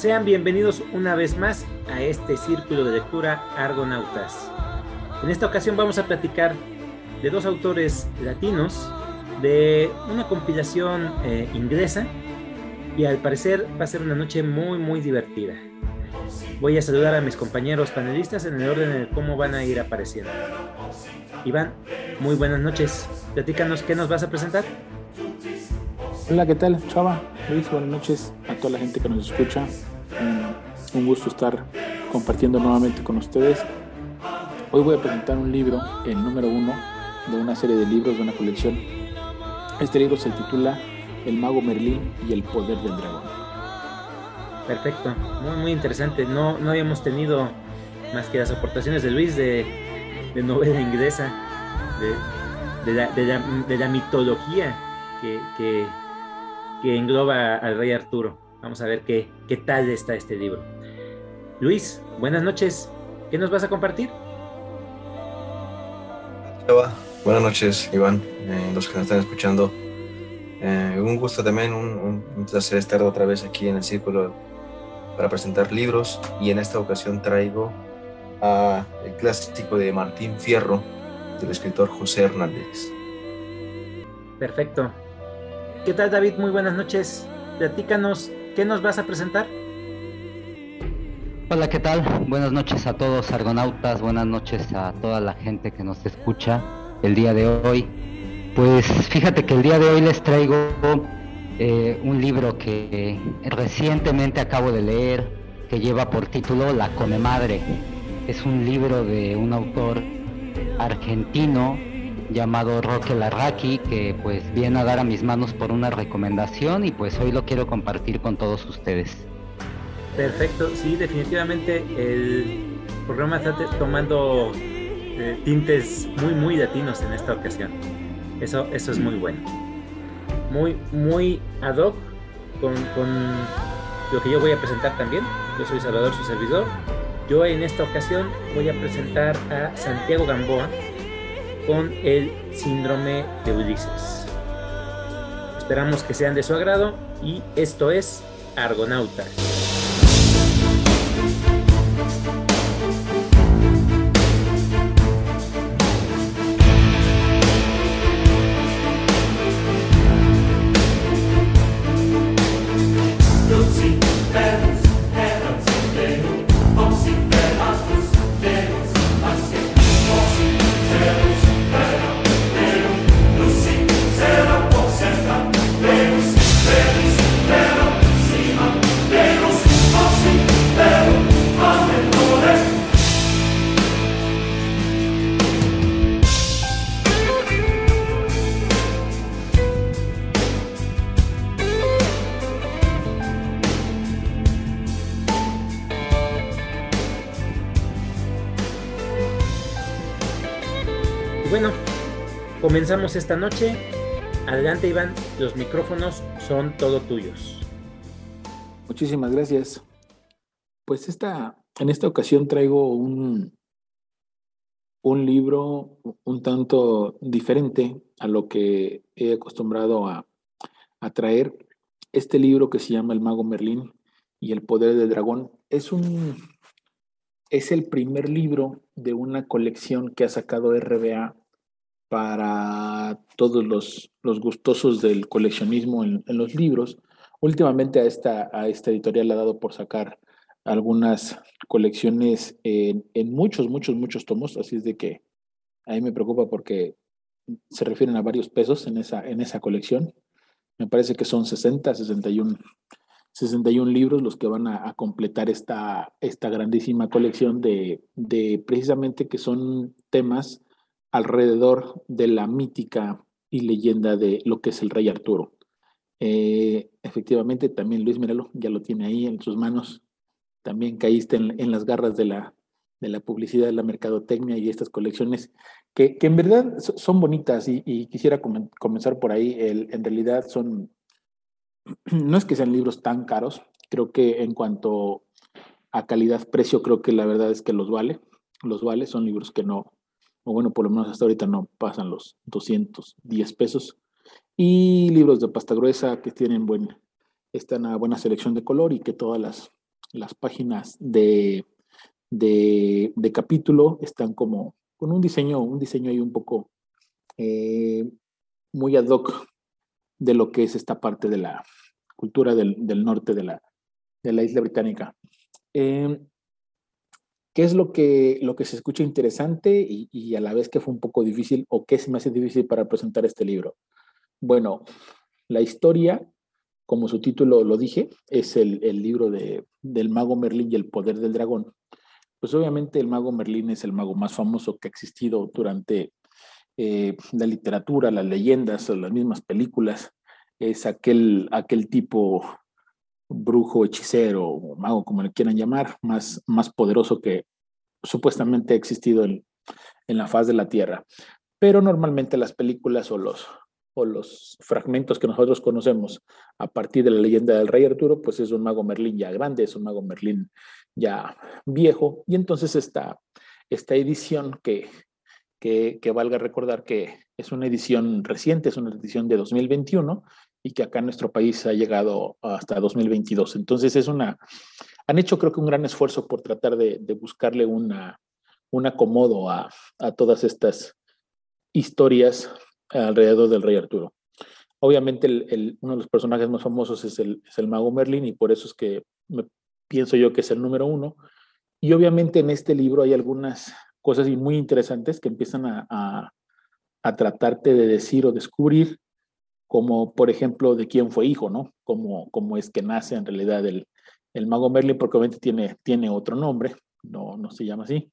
Sean bienvenidos una vez más a este círculo de lectura Argonautas. En esta ocasión vamos a platicar de dos autores latinos de una compilación eh, inglesa y al parecer va a ser una noche muy muy divertida. Voy a saludar a mis compañeros panelistas en el orden de cómo van a ir apareciendo. Iván, muy buenas noches. Platícanos qué nos vas a presentar. Hola, ¿qué tal? Chava, Luis, buenas noches a toda la gente que nos escucha. Un, gusto estar compartiendo nuevamente con ustedes. Hoy voy a presentar un libro, el número uno de una serie de libros de una colección. Este libro se titula El mago Merlín y el poder del dragón. Perfecto, muy, muy interesante. No, no habíamos tenido más que las aportaciones de Luis de, de novela inglesa, de, de, la, mitología que, que que engloba al rey Arturo. Vamos a ver qué, qué tal está este libro. Luis, buenas noches. ¿Qué nos vas a compartir? Buenas noches, Iván, eh, los que nos están escuchando. Eh, un gusto también, un, un, placer estar otra vez aquí en el círculo para presentar libros y en esta ocasión traigo a el clásico de Martín Fierro del escritor José Hernández. Perfecto. ¿Qué tal David? Muy buenas noches. Platícanos, ¿qué nos vas a presentar? Hola, ¿qué tal? Buenas noches a todos argonautas, buenas noches a toda la gente que nos escucha el día de hoy. Pues fíjate que el día de hoy les traigo eh, un libro que recientemente acabo de leer, que lleva por título La Come Madre. Es un libro de un autor argentino llamado Roque Larraqui, que pues viene a dar a mis manos por una recomendación y pues hoy lo quiero compartir con todos ustedes. Perfecto, sí, definitivamente el programa está tomando eh, tintes muy, muy latinos en esta ocasión. Eso, eso es muy bueno. Muy, muy ad hoc con, con lo que yo voy a presentar también. Yo soy Salvador, su servidor. Yo en esta ocasión voy a presentar a Santiago Gamboa, con el síndrome de Ulises. Esperamos que sean de su agrado y esto es Argonautas. Comenzamos esta noche. Adelante Iván, los micrófonos son todo tuyos. Muchísimas gracias. Pues esta, en esta ocasión traigo un, un libro un tanto diferente a lo que he acostumbrado a, a traer. Este libro que se llama El Mago Merlín y el Poder del Dragón es un es el primer libro de una colección que ha sacado RBA para todos los, los gustosos del coleccionismo en, los libros. Últimamente a esta, a esta editorial ha dado por sacar algunas colecciones en, en, muchos, muchos, muchos tomos, así es de que ahí me preocupa porque se refieren a varios pesos en esa, en esa colección. Me parece que son 60, 61, 61 libros los que van a, a completar esta, esta grandísima colección de, de precisamente que son temas alrededor de la mítica y leyenda de lo que es el rey Arturo. Eh, efectivamente, también Luis Miralo ya lo tiene ahí en sus manos. También caíste en, las garras de la, de la publicidad, de la mercadotecnia y estas colecciones que, en verdad son bonitas y, quisiera comenzar por ahí. en realidad son, no es que sean libros tan caros, creo que en cuanto a calidad-precio, creo que la verdad es que los vale, los vale, son libros que no, o bueno, por lo menos hasta ahorita no pasan los 210 pesos. Y libros de pasta gruesa que tienen están a buena selección de color y que todas las, las páginas de, de, capítulo están como con un diseño, un diseño ahí un poco eh, muy ad hoc de lo que es esta parte de la cultura del, norte de la, de la isla británica. Em, ¿Qué es lo que, lo que se escucha interesante y, y, a la vez que fue un poco difícil o qué se me hace difícil para presentar este libro? Bueno, la historia como su título lo dije, es el, libro de, del mago Merlín y el poder del dragón. Pues obviamente el mago Merlín es el mago más famoso que ha existido durante eh, la literatura, las leyendas, las mismas películas. Es aquel, aquel tipo brujo, hechicero o mago, como le quieran llamar, más, más poderoso que supuestamente ha existido en, en la faz de la Tierra. Pero normalmente las películas o los, o los fragmentos que nosotros conocemos a partir de la leyenda del rey Arturo, pues es un mago Merlín ya grande, es un mago Merlín ya viejo, y entonces esta, esta edición que, que, que, valga recordar que es una edición reciente, es una edición de 2021 y que acá nuestro país ha llegado hasta 2022. Entonces es una, han hecho creo que un gran esfuerzo por tratar de, buscarle una, un acomodo a, a todas estas historias alrededor del rey Arturo. Obviamente el, uno de los personajes más famosos es el, es el mago Merlin y por eso es que me, pienso yo que es el número uno. Y obviamente en este libro hay algunas cosas muy interesantes que empiezan a, a tratarte de decir o descubrir, como por ejemplo de quién fue hijo, ¿no? Cómo, cómo es que nace en realidad el, el mago Merlin, porque obviamente tiene, tiene otro nombre, no, no se llama así.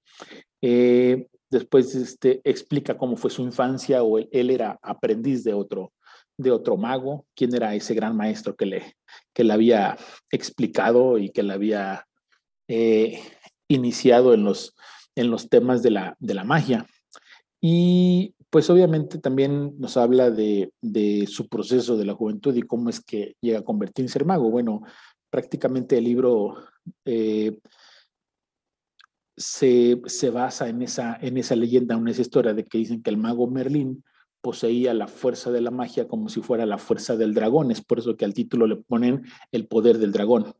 Eh, Después este, explica cómo fue su infancia o él, era aprendiz de otro, de otro mago, quién era ese gran maestro que le, que le había explicado y que le había eh, iniciado en los, en los temas de la, de la magia. Y pues obviamente también nos habla de, de, su proceso de la juventud y cómo es que llega a convertirse en mago. Bueno, prácticamente el libro eh, se, se, basa en esa, en esa leyenda, en esa historia de que dicen que el mago Merlín poseía la fuerza de la magia como si fuera la fuerza del dragón. Es por eso que al título le ponen el poder del dragón.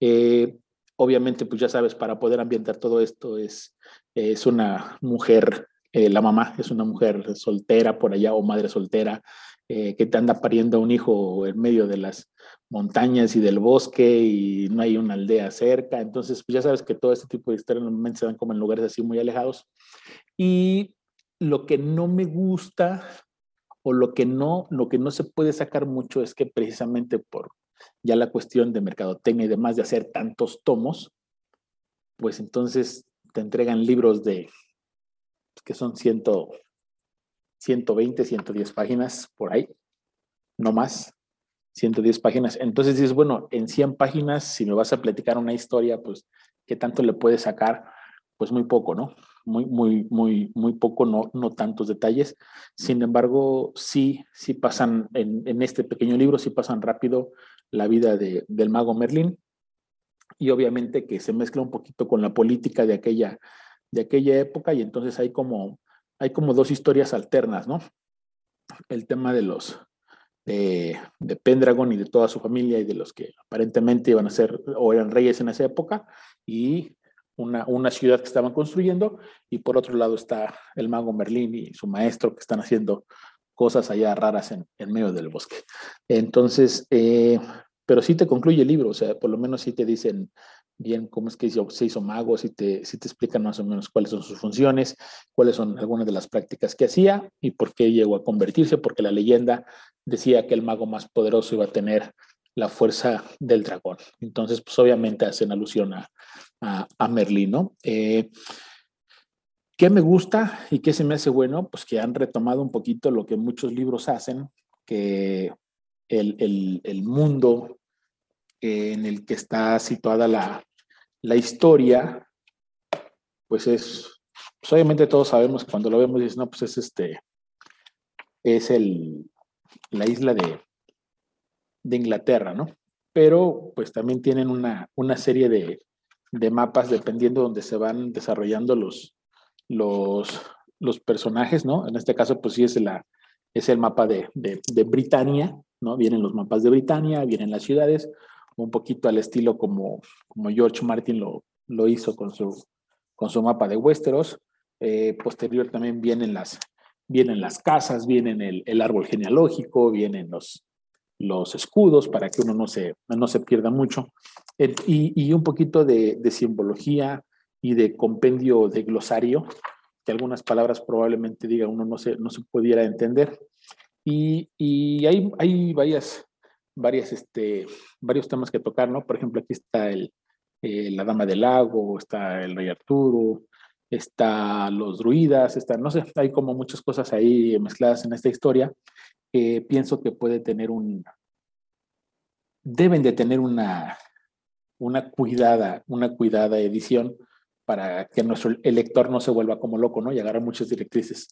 Eh, obviamente, pues ya sabes, para poder ambientar todo esto es, es una mujer, eh, la mamá es una mujer soltera por allá o madre soltera eh, que te anda pariendo un hijo en medio de las montañas y del bosque y no hay una aldea cerca. Entonces, pues ya sabes que todo este tipo de historias normalmente se dan como en lugares así muy alejados. Y lo que no me gusta o lo que no, lo que no se puede sacar mucho es que precisamente por ya la cuestión de mercadotecnia y demás de hacer tantos tomos, pues entonces te entregan libros de que son 100, 120, 110 páginas por ahí, no más. 110 páginas. Entonces dices, bueno, en 100 páginas, si me vas a platicar una historia, pues, ¿qué tanto le puedes sacar? Pues muy poco, ¿no? Muy, muy, muy, muy poco, no, no tantos detalles. Sin embargo, sí, sí pasan, en, este pequeño libro, sí pasan rápido la vida de, del mago Merlín. Y obviamente que se mezcla un poquito con la política de aquella, de aquella época, y entonces hay como, hay como dos historias alternas, ¿no? El tema de los, de, Pendragon y de toda su familia y de los que aparentemente iban a ser o eran reyes en esa época y una, una ciudad que estaban construyendo y por otro lado está el mago Merlín y su maestro que están haciendo cosas allá raras en, en medio del bosque. Entonces, eh, pero sí te concluye el libro, o sea, por lo menos sí te dicen bien cómo es que se hizo mago, si te, si te explican más o menos cuáles son sus funciones, cuáles son algunas de las prácticas que hacía y por qué llegó a convertirse, porque la leyenda decía que el mago más poderoso iba a tener la fuerza del dragón. Entonces, pues obviamente hacen alusión a, a, Merlín, ¿no? Eh, ¿Qué me gusta y qué se me hace bueno? Pues que han retomado un poquito lo que muchos libros hacen, que el, el, el mundo en el que está situada la, la historia, pues es, pues obviamente todos sabemos cuando lo vemos, dices, no, pues es este, es el, la isla de, de Inglaterra, ¿no? Pero pues también tienen una, una serie de, de mapas dependiendo donde se van desarrollando los, los, los personajes, ¿no? En este caso, pues sí es, la, es el mapa de, de, de Britania, ¿no? Vienen los mapas de Britania, vienen las ciudades, un poquito al estilo como, como George Martin lo, lo hizo con su, con su mapa de Westeros. Eh, posterior también vienen las, vienen las casas, vienen el, el árbol genealógico, vienen los, los escudos para que uno no se, no se pierda mucho. y, y, un poquito de, de, simbología y de compendio de glosario, que algunas palabras probablemente diga uno no se, no se pudiera entender. Y, y hay, hay varias, varias, este, varios temas que tocar, ¿no? Por ejemplo, aquí está el, eh, la Dama del Lago, está el Rey Arturo, está los druidas, está, no sé, hay como muchas cosas ahí mezcladas en esta historia que pienso que puede tener un, deben de tener una, una cuidada, una cuidada edición para que nuestro lector no se vuelva como loco, ¿no? Y agarrar muchas directrices.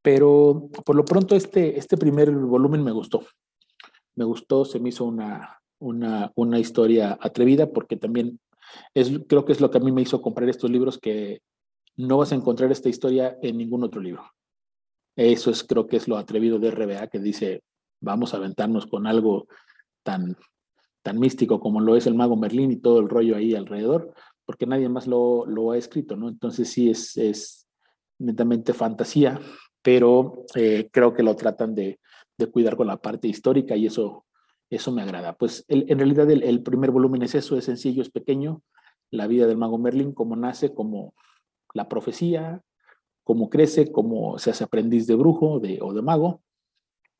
Pero por lo pronto este, este primer volumen me gustó me gustó, se me hizo una, una, una historia atrevida porque también es, creo que es lo que a mí me hizo comprar estos libros que no vas a encontrar esta historia en ningún otro libro. Eso es, creo que es lo atrevido de RBA que dice, vamos a aventarnos con algo tan, tan místico como lo es el mago Merlín y todo el rollo ahí alrededor, porque nadie más lo, lo ha escrito, ¿no? Entonces sí es, es netamente fantasía, pero eh, creo que lo tratan de, de cuidar con la parte histórica y eso, eso me agrada. Pues el, en realidad el, el, primer volumen es eso, es sencillo, es pequeño, la vida del mago Merlin, cómo nace, como la profecía, cómo crece, cómo se hace aprendiz de brujo de, o de mago.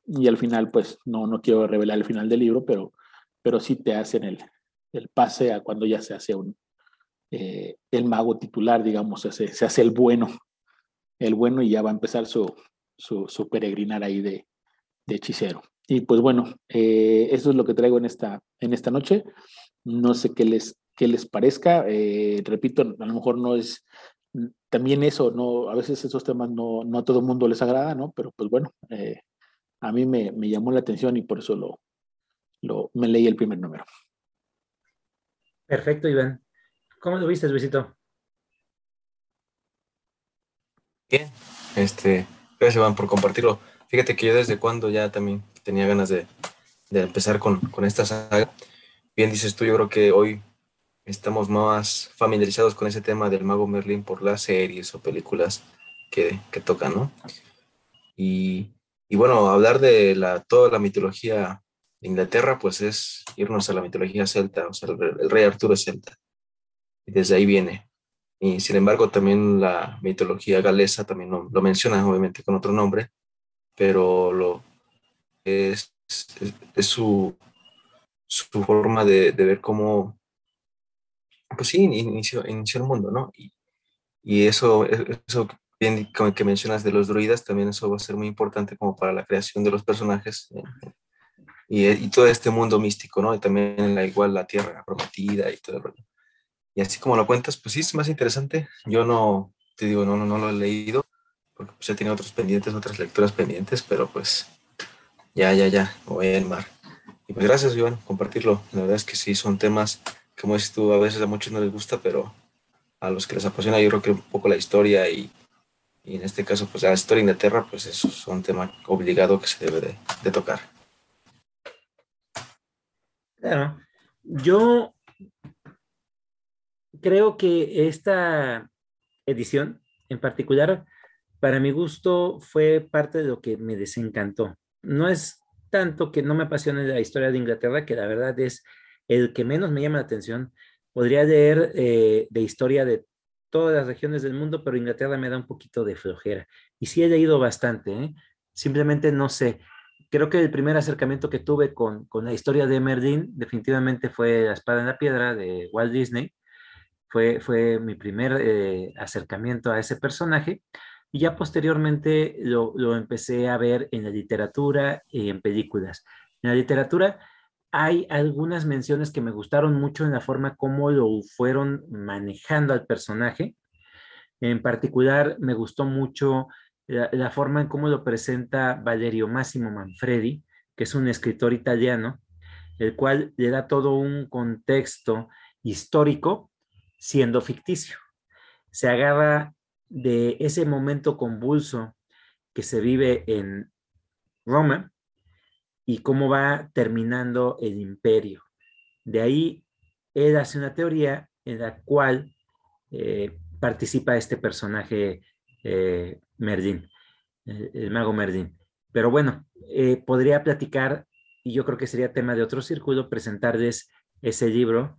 Y al final, pues no, no quiero revelar el final del libro, pero, pero sí te hacen el, el pase a cuando ya se hace un, eh, el mago titular, digamos, se hace, se hace el bueno, el bueno y ya va a empezar su, su, su peregrinar ahí de, de hechicero. Y pues bueno, eh, eso es lo que traigo en esta, en esta noche. No sé qué les, qué les parezca. Eh, repito, a lo mejor no es también eso, no, a veces esos temas no, no a todo el mundo les agrada, ¿no? Pero pues bueno, eh, a mí me, me, llamó la atención y por eso lo, lo, me leí el primer número. Perfecto, Iván. ¿Cómo lo viste, Luisito? Bien, este, gracias Iván por compartirlo. Fíjate que yo desde cuando ya también tenía ganas de, de empezar con, con, esta saga. Bien dices tú, yo creo que hoy estamos más familiarizados con ese tema del mago Merlin por las series o películas que, que tocan, ¿no? Y, y, bueno, hablar de la, toda la mitología de Inglaterra, pues es irnos a la mitología celta, o sea, el, rey Arturo celta. Y desde ahí viene. Y sin embargo, también la mitología galesa también lo, lo menciona, obviamente, con otro nombre, pero lo, es, es, es su, su, forma de, de, ver cómo, pues sí, inició, inició el mundo, ¿no? Y, y eso, eso bien que mencionas de los druidas, también eso va a ser muy importante como para la creación de los personajes y, y todo este mundo místico, ¿no? Y también la igual la tierra prometida y todo el rollo. Y así como lo cuentas, pues sí, es más interesante. Yo no, te digo, no, no, no lo he leído, porque pues ya tenía otros pendientes, otras lecturas pendientes, pero pues ya, ya, ya, me voy a animar. Y pues gracias, Iván, compartirlo. La verdad es que sí, son temas, como dices tú, a veces a muchos no les gusta, pero a los que les apasiona yo creo que un poco la historia y, y en este caso, pues la historia de Inglaterra, pues eso es un tema obligado que se debe de, de tocar. Claro, yo creo que esta edición en particular para mi gusto fue parte de lo que me desencantó. No es tanto que no me apasione la historia de Inglaterra, que la verdad es el que menos me llama la atención. Podría leer eh, de historia de todas las regiones del mundo, pero Inglaterra me da un poquito de flojera. Y sí he leído bastante, ¿eh? simplemente no sé. Creo que el primer acercamiento que tuve con, con la historia de Merlin definitivamente fue La espada en la piedra de Walt Disney. Fue, fue mi primer eh, acercamiento a ese personaje y ya posteriormente lo, empecé a ver en la literatura y en películas. En la literatura hay algunas menciones que me gustaron mucho en la forma como lo fueron manejando al personaje. En particular, me gustó mucho la, la forma en cómo lo presenta Valerio Massimo Manfredi, que es un escritor italiano, el cual le da todo un contexto histórico siendo ficticio. Se agarra de ese momento convulso que se vive en Roma y cómo va terminando el imperio. De ahí él hace una teoría en la cual eh, participa este personaje eh, Merdin, el, mago Merdin. Pero bueno, eh, podría platicar, y yo creo que sería tema de otro círculo, presentarles ese libro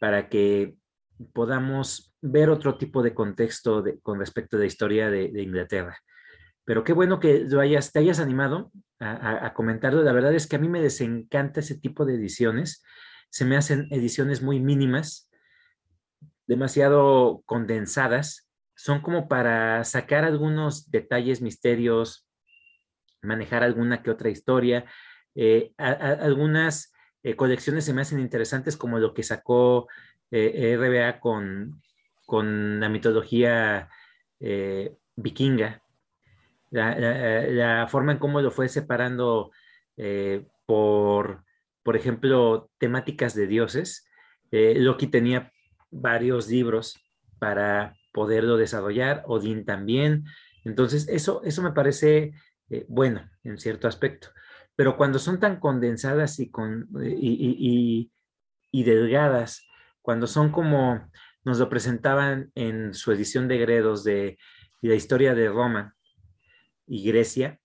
para que podamos ver otro tipo de contexto con respecto a la historia de, Inglaterra. Pero qué bueno que lo hayas, te hayas animado a, comentarlo. La verdad es que a mí me desencanta ese tipo de ediciones. Se me hacen ediciones muy mínimas, demasiado condensadas. Son como para sacar algunos detalles, misterios, manejar alguna que otra historia. Eh, algunas eh, colecciones se me hacen interesantes como lo que sacó eh, RBA con, con la mitología eh, vikinga, la, forma en cómo lo fue separando eh, por, por ejemplo, temáticas de dioses. Loki tenía varios libros para poderlo desarrollar, Odín también. Entonces, eso, eso me parece bueno en cierto aspecto. Pero cuando son tan condensadas y, con, y, y delgadas, cuando son como nos lo presentaban en su edición de Gredos de, la historia de Roma y Grecia,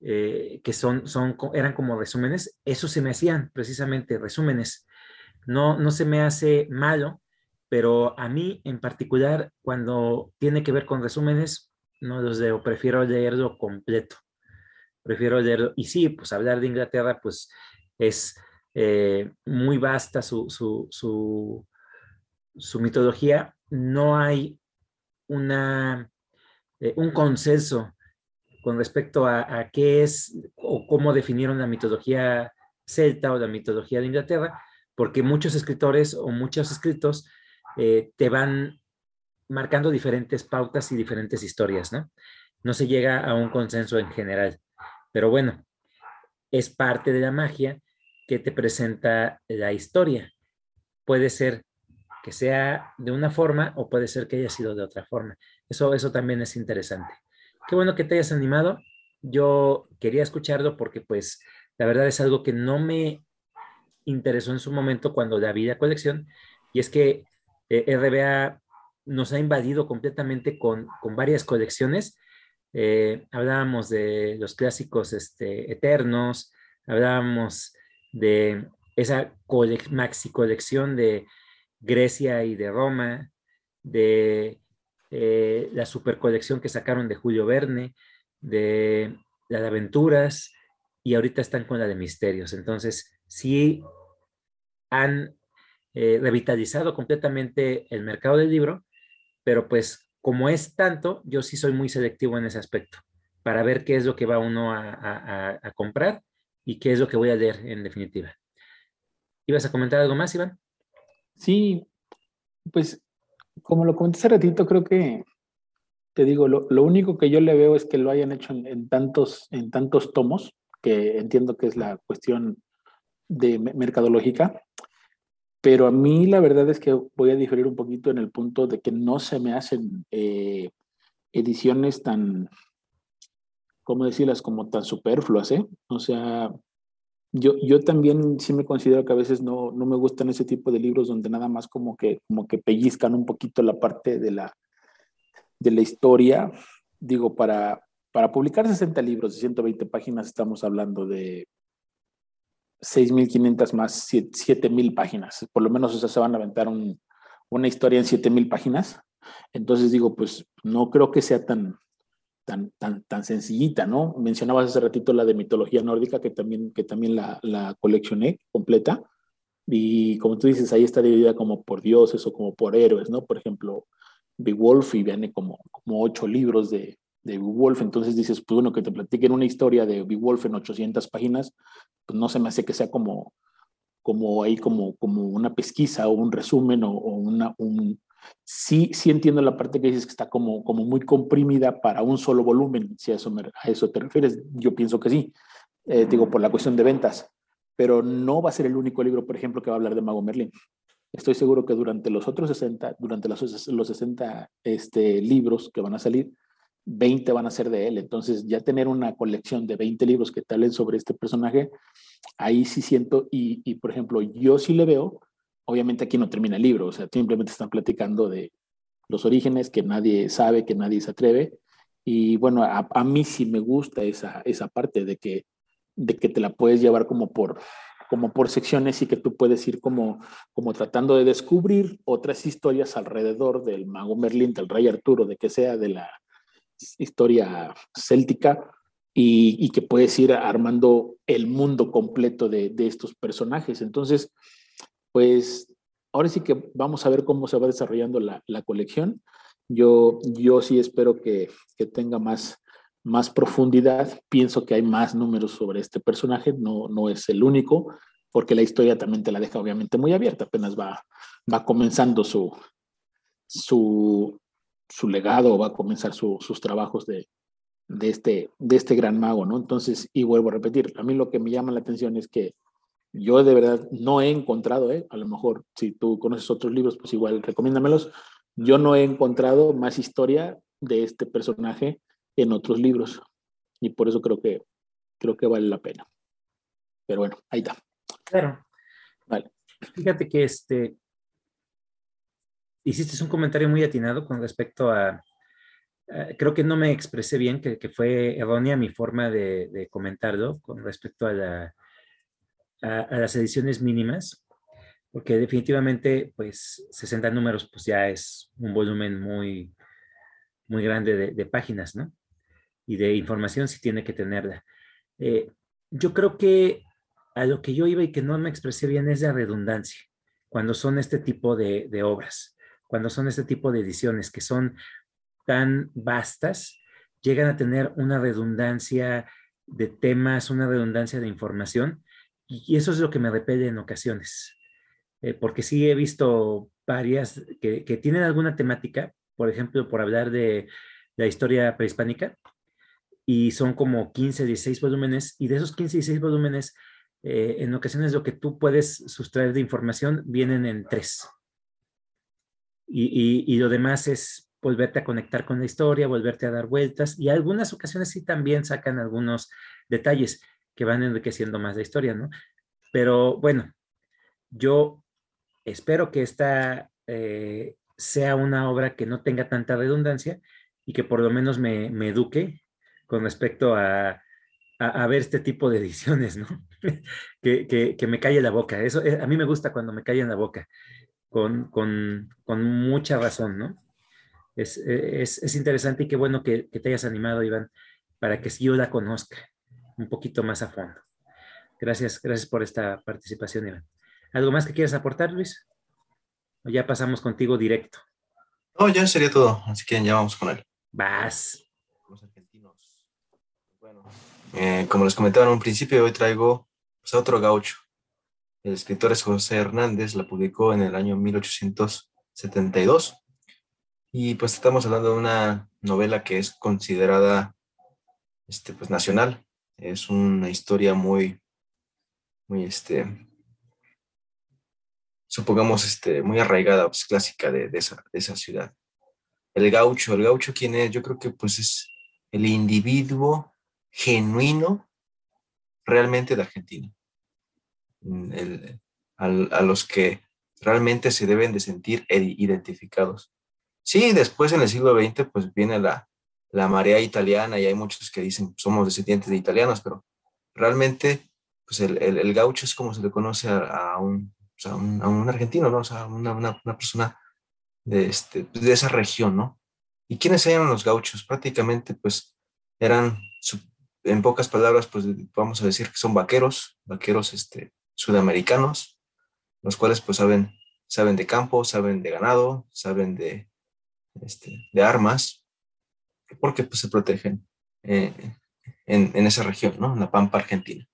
eh, que son, son, eran como resúmenes, eso se me hacían precisamente resúmenes. No, no se me hace malo, pero a mí en particular, cuando tiene que ver con resúmenes, no los leo, prefiero leerlo completo. Prefiero leerlo. Y sí, pues hablar de Inglaterra, pues es eh, muy vasta su, su, su, mitología, no hay una, eh, un consenso con respecto a, qué es o cómo definieron la mitología celta o la mitología de Inglaterra, porque muchos escritores o muchos escritos eh, te van marcando diferentes pautas y diferentes historias, ¿no? No se llega a un consenso en general, pero bueno, es parte de la magia que te presenta la historia. Puede ser que sea de una forma o puede ser que haya sido de otra forma. Eso, eso también es interesante. Qué bueno que te hayas animado. Yo quería escucharlo porque pues la verdad es algo que no me interesó en su momento cuando la vida colección y es que eh, RBA nos ha invadido completamente con, con varias colecciones. Eh, hablábamos de los clásicos este, eternos, hablábamos de esa maxi colección de Grecia y de Roma, de eh, la super colección que sacaron de Julio Verne, de la de aventuras, y ahorita están con la de misterios. Entonces, sí han eh, revitalizado completamente el mercado del libro, pero pues como es tanto, yo sí soy muy selectivo en ese aspecto, para ver qué es lo que va uno a comprar y qué es lo que voy a leer en definitiva. ¿Ibas a comentar algo más, Iván? Sí, pues como lo comenté hace ratito, creo que, te digo, lo, único que yo le veo es que lo hayan hecho en, tantos, en tantos tomos, que entiendo que es la cuestión de mercadológica, pero a mí la verdad es que voy a diferir un poquito en el punto de que no se me hacen eh, ediciones tan, ¿cómo decirlas? Como tan superfluas, ¿eh? O sea, yo, yo también sí me considero que a veces no, no me gustan ese tipo de libros donde nada más como que, como que pellizcan un poquito la parte de la, de la historia. Digo, para, para publicar 60 libros de 120 páginas estamos hablando de 6.500 más 7.000 páginas. Por lo menos o se van a aventar una historia en 7.000 páginas. Entonces digo, pues no creo que sea tan, tan, tan, tan sencillita, ¿no? Mencionabas hace ratito la de mitología nórdica, que también, que también la, la coleccioné completa. Y como tú dices, ahí está dividida como por dioses o como por héroes, ¿no? Por ejemplo, Beowulf y viene como, como ocho libros de, de Beowulf. Entonces dices, pues bueno, que te platiquen una historia de Beowulf en 800 páginas, pues no se me hace que sea como, como ahí como, como una pesquisa o un resumen o, o una, un, sí, sí entiendo la parte que dices que está como, como muy comprimida para un solo volumen, si a eso, a eso te refieres, yo pienso que sí, eh, digo, por la cuestión de ventas, pero no va a ser el único libro, por ejemplo, que va a hablar de Mago Merlin. Estoy seguro que durante los otros 60, durante los, los 60 este, libros que van a salir, 20 van a ser de él. Entonces, ya tener una colección de 20 libros que te hablen sobre este personaje, ahí sí siento, y, y por ejemplo, yo sí le veo, obviamente aquí no termina el libro, o sea, simplemente están platicando de los orígenes que nadie sabe, que nadie se atreve. Y bueno, a, mí sí me gusta esa, esa parte de que, de que te la puedes llevar como por, como por secciones y que tú puedes ir como, como tratando de descubrir otras historias alrededor del mago Merlín, del rey Arturo, de que sea de la historia céltica y, y que puedes ir armando el mundo completo de, de, estos personajes. Entonces, pues ahora sí que vamos a ver cómo se va desarrollando la, la colección. Yo, yo sí espero que, que tenga más, más profundidad. Pienso que hay más números sobre este personaje, no, no es el único, porque la historia también te la deja obviamente muy abierta, apenas va, va comenzando su, su, su legado, va a comenzar su, sus trabajos de, de, este, de este gran mago, ¿no? Entonces, y vuelvo a repetir, a mí lo que me llama la atención es que yo de verdad no he encontrado, ¿eh? a lo mejor si tú conoces otros libros, pues igual recomiéndamelos, yo no he encontrado más historia de este personaje en otros libros. Y por eso creo que, creo que vale la pena. Pero bueno, ahí está. Claro. Vale. Fíjate que este, hiciste un comentario muy atinado con respecto a, a creo que no me expresé bien, que, que fue errónea mi forma de, de, comentarlo con respecto a, la, a, las ediciones mínimas, porque definitivamente, pues, 60 números, pues ya es un volumen muy, muy grande de, páginas, ¿no? y de información si tiene que tenerla. Eh, yo creo que a lo que yo iba y que no me expresé bien es de redundancia, cuando son este tipo de obras, cuando son este tipo de ediciones que son tan vastas, llegan a tener una redundancia de temas, una redundancia de información, y, eso es lo que me repele en ocasiones, eh, porque sí he visto varias que, tienen alguna temática, por ejemplo, por hablar de la historia prehispánica, y son como 15, 16 volúmenes, y de esos 15, 16 volúmenes, eh, en ocasiones lo que tú puedes sustraer de información vienen en tres. Y, y, y, lo demás es volverte a conectar con la historia, volverte a dar vueltas, y algunas ocasiones sí también sacan algunos detalles que van enriqueciendo más la historia, ¿no? Pero bueno, yo espero que esta eh, sea una obra que no tenga tanta redundancia y que por lo menos me, eduque con respecto a, a, ver este tipo de ediciones, ¿no? que, que, me calle la boca. Eso eh, a mí me gusta cuando me callen la boca, con, con, con mucha razón, ¿no? Es, es, es, interesante y qué bueno que, que te hayas animado, Iván, para que yo la conozca un poquito más a fondo. Gracias, gracias por esta participación, Iván. ¿Algo más que quieras aportar, Luis? ¿O ya pasamos contigo directo? No, ya sería todo, así que ya vamos con él. Vas. Eh, como les comentaba en un principio, hoy traigo pues, a otro gaucho. El escritor es José Hernández, la publicó en el año 1872. Y pues estamos hablando de una novela que es considerada este, pues, nacional. Es una historia muy, muy, este, supongamos, este, muy arraigada, pues, clásica de, de, esa, de esa ciudad. El gaucho, el gaucho, ¿quién es? Yo creo que pues es el individuo genuino realmente de Argentina. Mm, el, a, los que realmente se deben de sentir identificados. Sí, después en el siglo XX pues viene la, la marea italiana y hay muchos que dicen somos descendientes de italianos, pero realmente pues el, el, gaucho es como se le conoce a, un, pues, a, un, argentino, ¿no? O sea, una, una, una persona de, este, de esa región, ¿no? ¿Y quiénes eran los gauchos? Prácticamente pues eran en pocas palabras, pues vamos a decir que son vaqueros, vaqueros este, sudamericanos, los cuales pues saben, saben de campo, saben de ganado, saben de, este, de armas, porque pues se protegen eh, en, en, esa región, ¿no? En la Pampa Argentina.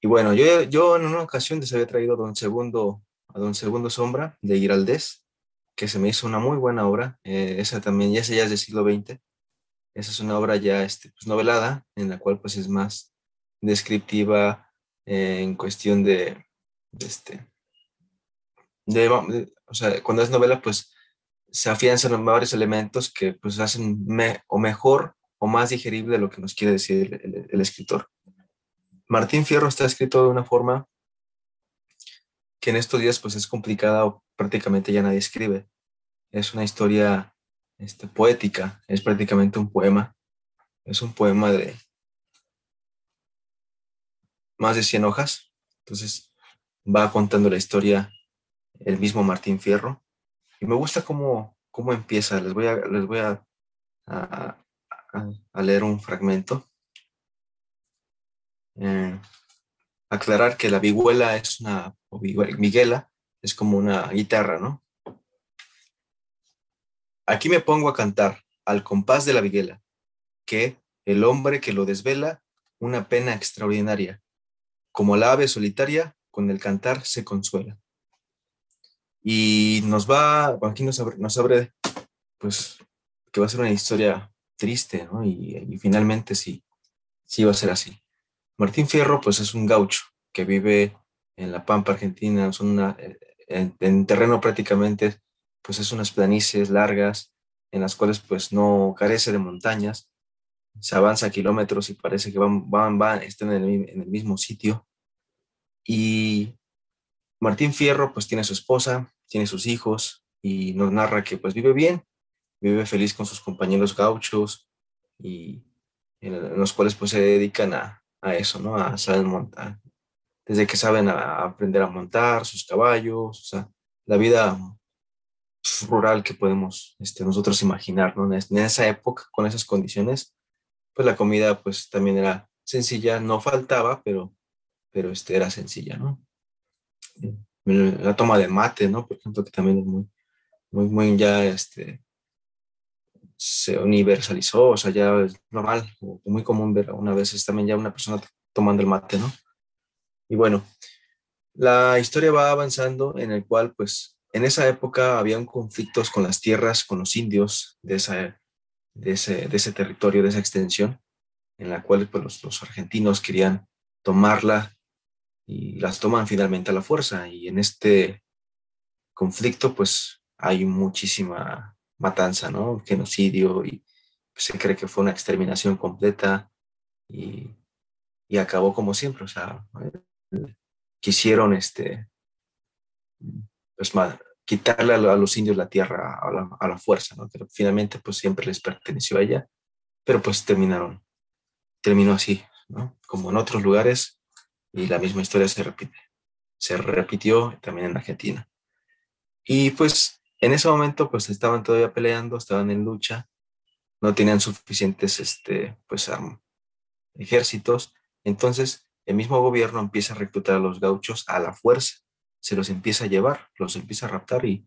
Y bueno, yo, yo en una ocasión les había traído a Don Segundo, a Don Segundo Sombra de Giraldés, que se me hizo una muy buena obra, eh, esa también, ya esa ya es del siglo XX, esa es una obra ya este, pues, novelada, en la cual pues es más descriptiva eh, en cuestión de, de, este, o sea, cuando es novela, pues se afianzan en varios elementos que pues hacen o mejor o más digerible lo que nos quiere decir el, escritor. Martín Fierro está escrito de una forma que en estos días pues es complicada o prácticamente ya nadie escribe. Es una historia este, poética, es prácticamente un poema. Es un poema de más de 100 hojas. Entonces va contando la historia el mismo Martín Fierro. Y me gusta cómo, cómo empieza. Les voy a, les voy a, a, leer un fragmento. Eh, aclarar que la vihuela es una, o miguela, es como una guitarra, ¿no? Aquí me pongo a cantar al compás de la viguela, que el hombre que lo desvela, una pena extraordinaria, como la ave solitaria, con el cantar se consuela. Y nos va, aquí nos abre, nos abre pues, que va a ser una historia triste, ¿no? Y, finalmente sí, sí va a ser así. Martín Fierro, pues es un gaucho que vive en la Pampa Argentina, una, eh, en, terreno prácticamente, pues es unas planicies largas en las cuales pues no carece de montañas, se avanza kilómetros y parece que van, van, van, están en el mismo sitio. Y Martín Fierro pues tiene su esposa, tiene sus hijos y nos narra que pues vive bien, vive feliz con sus compañeros gauchos y en los cuales pues se dedican a, eso, ¿no? A saber montar. Desde que saben aprender a montar sus caballos, o sea, la vida rural que podemos este, nosotros imaginar, ¿no? En esa época, con esas condiciones, pues la comida pues también era sencilla, no faltaba, pero, pero este, era sencilla, ¿no? La toma de mate, ¿no? Por ejemplo, que también es muy, muy, muy ya, este, se universalizó, o sea, ya es normal, muy común ver una vez también ya una persona tomando el mate, ¿no? Y bueno, la historia va avanzando en el cual, pues, en esa época habían conflictos con las tierras, con los indios de, esa, de, ese, de ese territorio, de esa extensión, en la cual pues, los argentinos querían tomarla y las toman finalmente a la fuerza. Y en este conflicto, pues, hay muchísima matanza, ¿no? Genocidio y se cree que fue una exterminación completa y, y acabó como siempre, o sea, quisieron este, pues, quitarle a, los indios la tierra a la, a la, fuerza, ¿no? Pero finalmente pues siempre les perteneció a ella, pero pues terminaron, terminó así, ¿no? Como en otros lugares y la misma historia se repite, se repitió también en Argentina. Y pues en ese momento, pues estaban todavía peleando, estaban en lucha, no tenían suficientes, este, pues, ejércitos. Entonces, el mismo gobierno empieza a reclutar a los gauchos a la fuerza, se los empieza a llevar, los empieza a raptar y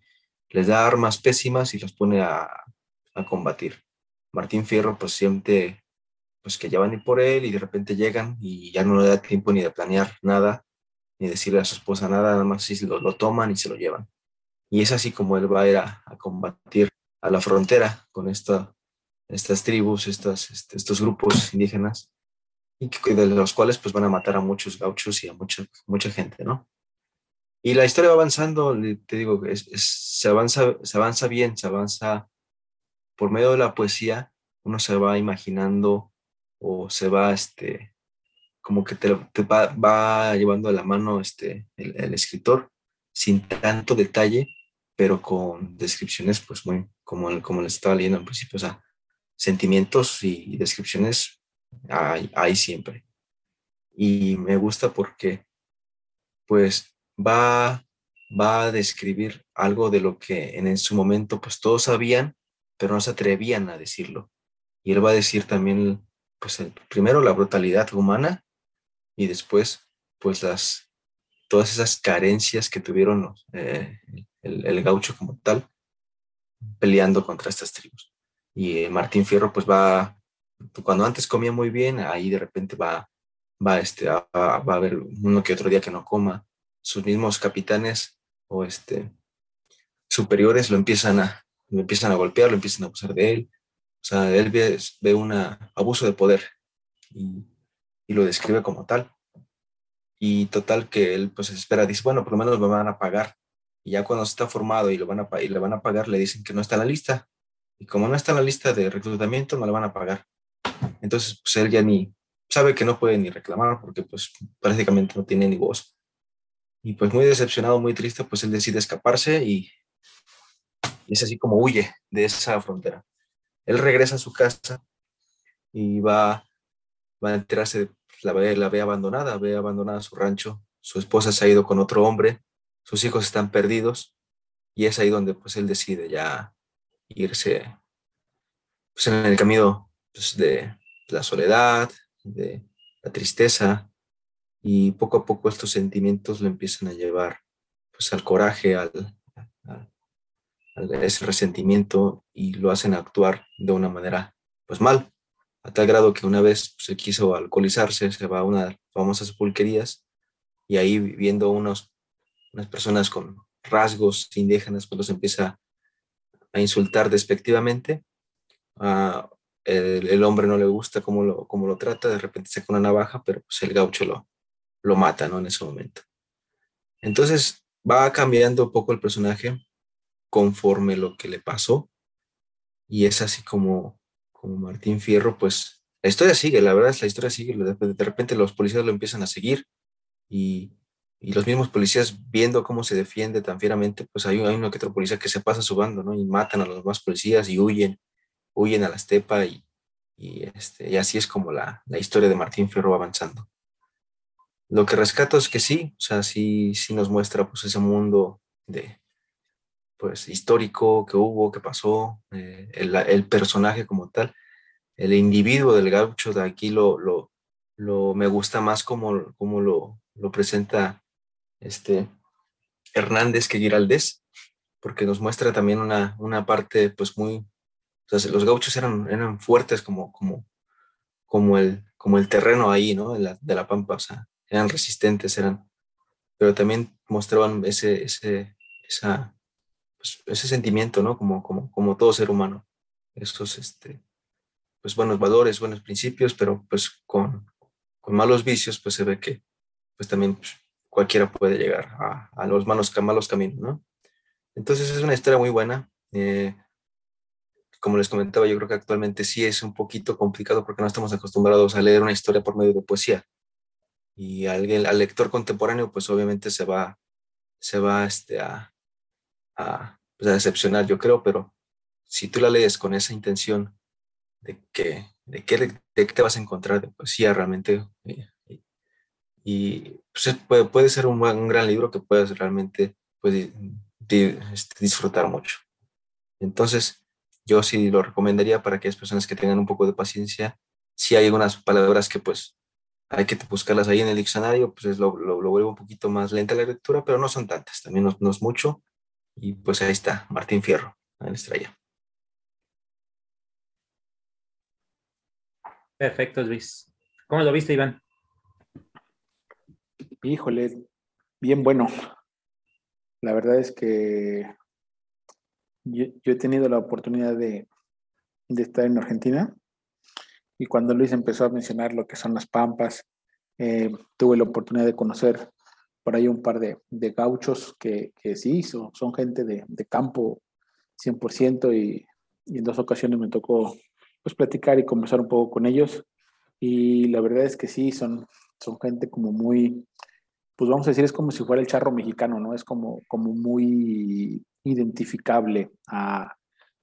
les da armas pésimas y los pone a, a combatir. Martín Fierro, pues siente pues que ya van a ir por él y de repente llegan y ya no le da tiempo ni de planear nada, ni decirle a su esposa nada, nada más si lo, lo toman y se lo llevan. Y es así como él va a ir a, combatir a la frontera con esta, estas tribus, estas, este, estos grupos indígenas, y de los cuales pues van a matar a muchos gauchos y a mucha, mucha gente, ¿no? Y la historia va avanzando, te digo, se, avanza, se avanza bien, se avanza por medio de la poesía, uno se va imaginando o se va, este, como que te, va, llevando a la mano este, el escritor sin tanto detalle, pero con descripciones, pues muy, como, como les estaba leyendo al principio, o sea, sentimientos y descripciones hay, siempre. Y me gusta porque, pues, va, va a describir algo de lo que en su momento, pues, todos sabían, pero no se atrevían a decirlo. Y él va a decir también, pues, primero la brutalidad humana y después, pues, las, todas esas carencias que tuvieron eh, el, gaucho como tal, peleando contra estas tribus. Y eh, Martín Fierro pues va, cuando antes comía muy bien, ahí de repente va, va, este, a, va a haber uno que otro día que no coma. Sus mismos capitanes o este, superiores lo empiezan a, lo empiezan a golpear, lo empiezan a abusar de él. O sea, él ve, ve un abuso de poder y, lo describe como tal. Y total que él pues espera, dice, bueno, por lo menos me van a pagar y ya cuando está formado y, lo van a, y le van a pagar, le dicen que no está en la lista. Y como no está en la lista de reclutamiento, no le van a pagar. Entonces, pues él ya ni sabe que no puede ni reclamar porque pues prácticamente no tiene ni voz. Y pues muy decepcionado, muy triste, pues él decide escaparse y, es así como huye de esa frontera. Él regresa a su casa y va, va a enterarse, la ve, la ve abandonada, ve abandonada su rancho, su esposa se ha ido con otro hombre, sus hijos están perdidos y es ahí donde pues él decide ya irse pues, en el camino pues, de la soledad, de la tristeza. Y poco a poco estos sentimientos lo empiezan a llevar pues al coraje, al, ese resentimiento y lo hacen actuar de una manera pues mal, a tal grado que una vez se quiso alcoholizarse, se va a unas famosas pulquerías y ahí viendo unos unas personas con rasgos indígenas, pues los empieza a insultar despectivamente. El, hombre no le gusta cómo lo, cómo lo trata, de repente saca una navaja, pero pues el gaucho lo, lo mata, ¿no? En ese momento. Entonces va cambiando un poco el personaje conforme lo que le pasó. Y es así como, como Martín Fierro, pues la historia sigue, la verdad es la historia sigue, de repente los policías lo empiezan a seguir y y los mismos policías viendo cómo se defiende tan fieramente, pues hay, hay uno que otro policía que se pasa su bando, ¿no? Y matan a los demás policías y huyen, huyen a la estepa y, y, este, y así es como la, la historia de Martín Fierro avanzando. Lo que rescato es que sí, o sea, sí, sí nos muestra pues ese mundo de, pues, histórico que hubo, que pasó, eh, el, el, personaje como tal, el individuo del gaucho de aquí lo, lo, lo me gusta más como, como lo, lo presenta este, Hernández que Giraldez, porque nos muestra también una, una parte pues muy, o sea, los gauchos eran, eran fuertes como, como, como, el, como el terreno ahí, ¿no? De la, de la pampa, o sea, eran resistentes, eran, pero también mostraban ese, ese, esa, pues, ese sentimiento, ¿no? Como, como, como todo ser humano, esos, este, pues buenos valores, buenos principios, pero pues con, con malos vicios, pues se ve que, pues también pues, cualquiera puede llegar a, los malos, malos caminos, ¿no? Entonces es una historia muy buena. Eh, como les comentaba, yo creo que actualmente sí es un poquito complicado porque no estamos acostumbrados a leer una historia por medio de poesía. Y alguien, al lector contemporáneo, pues obviamente se va, se va este, a, a, pues, decepcionar, yo creo, pero si tú la lees con esa intención de que de qué, de te vas a encontrar de poesía realmente eh, y pues, puede, puede, ser un, un, gran libro que puedas realmente pues, este, disfrutar mucho. Entonces, yo sí lo recomendaría para aquellas personas que tengan un poco de paciencia. Si hay algunas palabras que pues hay que buscarlas ahí en el diccionario, pues lo, lo, lo vuelve un poquito más lenta la lectura, pero no son tantas, también no, no es mucho. Y pues ahí está, Martín Fierro, en Estrella. Perfecto, Luis. ¿Cómo lo viste, Iván? Híjole, bien bueno. La verdad es que yo, he tenido la oportunidad de, estar en Argentina y cuando Luis empezó a mencionar lo que son las pampas, eh, tuve la oportunidad de conocer por ahí un par de, gauchos que, sí, son, son gente de, campo 100% y, y en dos ocasiones me tocó pues platicar y conversar un poco con ellos y la verdad es que sí, son, son gente como muy, pues vamos a decir, es como si fuera el charro mexicano, ¿no? Es como, como muy identificable a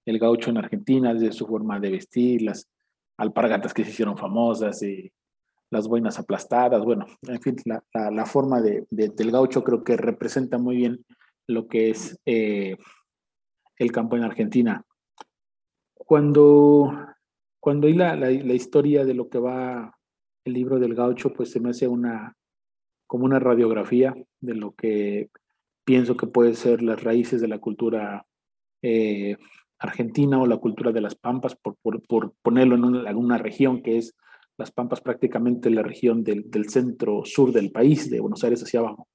el gaucho en Argentina, desde su forma de vestir, las alpargatas que se hicieron famosas y las boinas aplastadas, bueno, en fin, la, la, forma de, del gaucho creo que representa muy bien lo que es eh, el campo en Argentina. Cuando, cuando hay la, la, la historia de lo que va el libro del gaucho, pues se me hace una, como una radiografía de lo que pienso que puede ser las raíces de la cultura eh, argentina o la cultura de las pampas, por, por, ponerlo en una, región que es las pampas prácticamente la región del, centro sur del país, de Buenos Aires hacia abajo.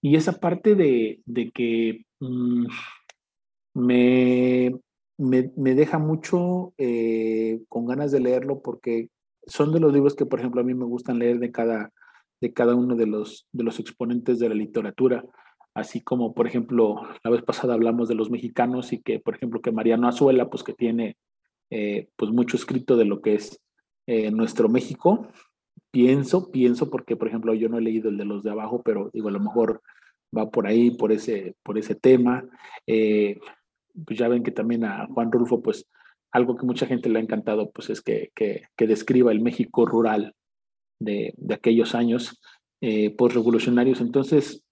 Y esa parte de, de que mm, me, me, me, deja mucho eh, con ganas de leerlo porque son de los libros que, por ejemplo, a mí me gustan leer de cada, de cada uno de los, de los exponentes de la literatura. así como, por ejemplo, la vez pasada hablamos de los mexicanos y que, por ejemplo, que Mariano Azuela, pues que tiene eh, pues mucho escrito de lo que es eh, nuestro México. Pienso, pienso, porque, por ejemplo, yo no he leído el de los de abajo, pero digo, a lo mejor va por ahí, por ese, por ese tema. Eh, pues ya ven que también a Juan Rulfo, pues algo que mucha gente le ha encantado, pues es que, que, describa el México rural de, de aquellos años eh, postrevolucionarios. Entonces,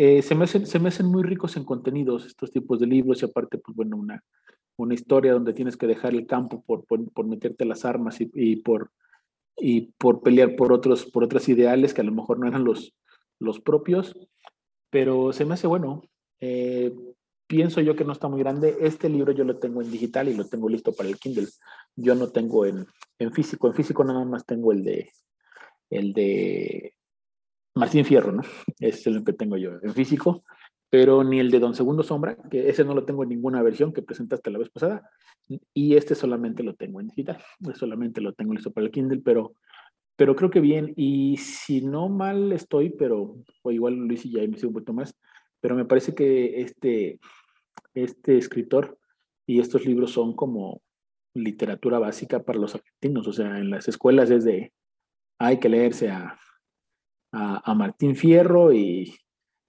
eh, se, me hacen, se me hacen muy ricos en contenidos estos tipos de libros y aparte, pues bueno, una, una historia donde tienes que dejar el campo por, por, por meterte las armas y, y, por, y por pelear por otros, por otros ideales que a lo mejor no eran los, los propios, pero se me hace bueno. Eh, pienso yo que no está muy grande. Este libro yo lo tengo en digital y lo tengo listo para el Kindle. Yo no tengo en, en físico. En físico nada más tengo el de el de Martín Fierro, ¿no? Es el que tengo yo en físico, pero ni el de Don Segundo Sombra, que ese no lo tengo en ninguna versión que presentaste la vez pasada, y este solamente lo tengo en digital. Solamente lo tengo listo para el Kindle, pero pero creo que bien, y si no mal estoy, pero o igual Luis y ya me un poquito más, pero me parece que este, este escritor y estos libros son como literatura básica para los argentinos, o sea, en las escuelas es de, hay que leerse a, a, Martín Fierro y,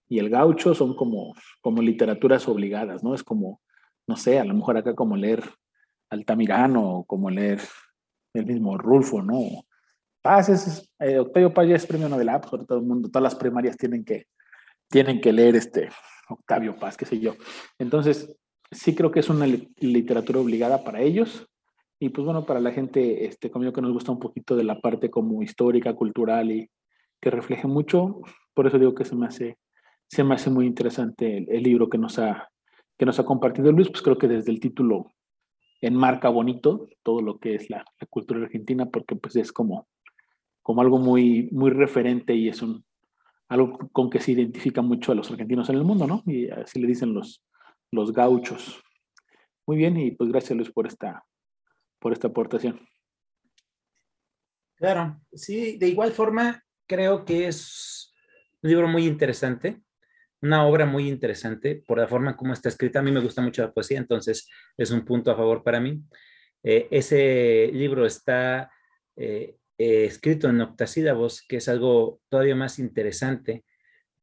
y, el gaucho, son como, como literaturas obligadas, ¿no? Es como, no sé, a lo mejor acá como leer Altamirano como leer el mismo Rulfo, ¿no? Paz eh, Octavio Paz ya es premio Nobel, ah, pues todo el mundo, todas las primarias tienen que, tienen que leer este Octavio Paz, qué sé yo. Entonces, sí creo que es una literatura obligada para ellos y pues bueno, para la gente este, como yo que nos gusta un poquito de la parte como histórica, cultural y que refleje mucho, por eso digo que se me hace, se me hace muy interesante el, el libro que nos, ha, que nos ha compartido Luis, pues creo que desde el título enmarca bonito todo lo que es la, la cultura argentina porque pues es como como algo muy, muy referente y es un, algo con que se identifica mucho a los argentinos en el mundo, ¿no? Y así le dicen los, los gauchos. Muy bien, y pues gracias Luis por esta, por esta aportación. Claro, sí, de igual forma creo que es un libro muy interesante, una obra muy interesante por la forma como está escrita. A mí me gusta mucho la poesía, entonces es un punto a favor para mí. Eh, ese libro está eh, eh, escrito en octasílabos, que es algo todavía más interesante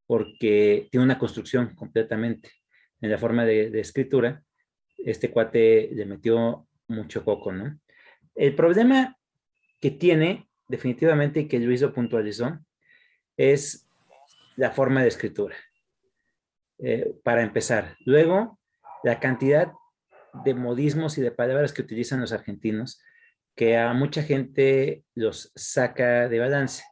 porque tiene una construcción completamente en la forma de, de, escritura. Este cuate le metió mucho coco, ¿no? El problema que tiene, definitivamente, y que Luis lo puntualizó, es la forma de escritura. Eh, para empezar. Luego, la cantidad de modismos y de palabras que utilizan los argentinos que a mucha gente los saca de balance.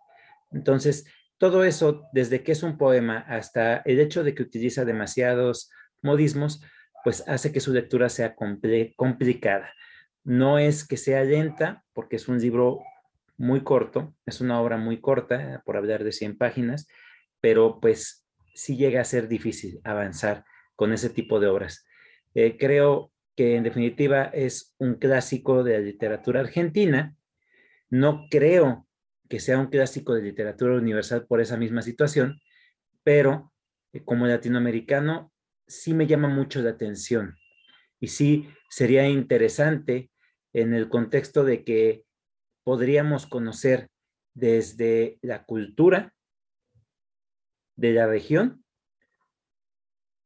Entonces, todo eso, desde que es un poema hasta el hecho de que utiliza demasiados modismos, pues hace que su lectura sea complicada. No es que sea lenta, porque es un libro muy corto, es una obra muy corta, por hablar de 100 páginas, pero pues sí llega a ser difícil avanzar con ese tipo de obras. Eh, creo que en definitiva es un clásico de la literatura argentina. No creo que sea un clásico de literatura universal por esa misma situación, pero eh, como latinoamericano sí me llama mucho la atención y sí sería interesante en el contexto de que podríamos conocer desde la cultura de la región.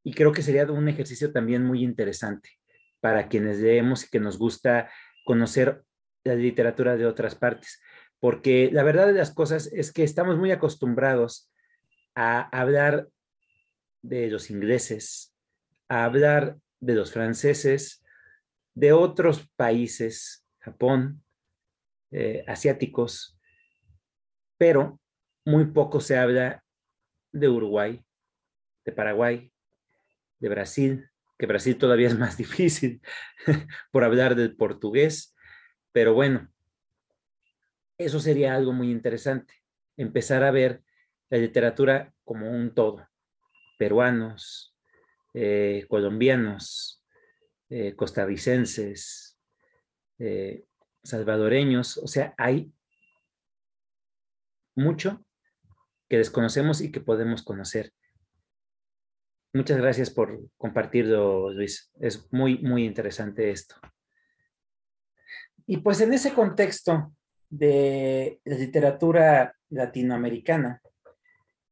Y creo que sería un ejercicio también muy interesante para quienes leemos y que nos gusta conocer la literatura de otras partes, porque la verdad de las cosas es que estamos muy acostumbrados a hablar de los ingleses, a hablar de los franceses, de otros países, Japón, eh, asiáticos, pero muy poco se habla de Uruguay, de Paraguay, de Brasil, que Brasil todavía es más difícil por hablar del portugués, pero bueno, eso sería algo muy interesante, empezar a ver la literatura como un todo, peruanos, eh, colombianos, eh, costarricenses, salvadoreños, o sea, hay mucho que desconocemos y que podemos conocer. Muchas gracias por compartirlo, Luis. Es muy, muy interesante esto. Y pues en ese contexto de la literatura latinoamericana,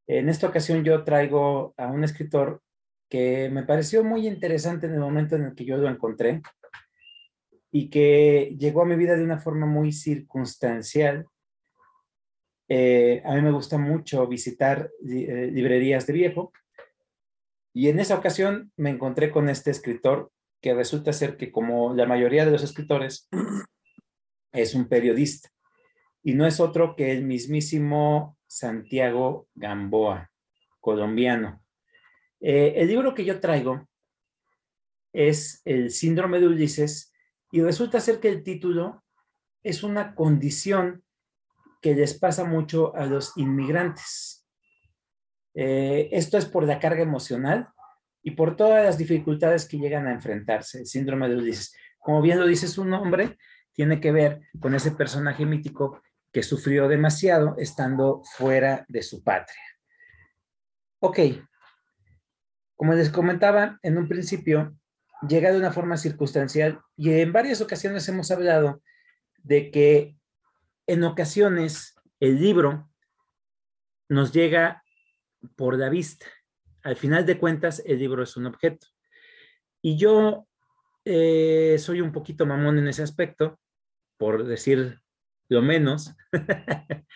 en esta ocasión yo traigo a un escritor que me pareció muy interesante en el momento en el que yo lo encontré y que llegó a mi vida de una forma muy circunstancial. Eh, a mí me gusta mucho visitar eh, librerías de viejo y en esa ocasión me encontré con este escritor que resulta ser que como la mayoría de los escritores es un periodista y no es otro que el mismísimo Santiago Gamboa, colombiano. Eh, el libro que yo traigo es El síndrome de Ulises y resulta ser que el título es una condición que les pasa mucho a los inmigrantes. Eh, esto es por la carga emocional y por todas las dificultades que llegan a enfrentarse. El síndrome de Ulises, como bien lo dice su nombre, tiene que ver con ese personaje mítico que sufrió demasiado estando fuera de su patria. Ok, como les comentaba en un principio, llega de una forma circunstancial y en varias ocasiones hemos hablado de que en ocasiones el libro nos llega por la vista. Al final de cuentas, el libro es un objeto. Y yo eh, soy un poquito mamón en ese aspecto, por decir lo menos.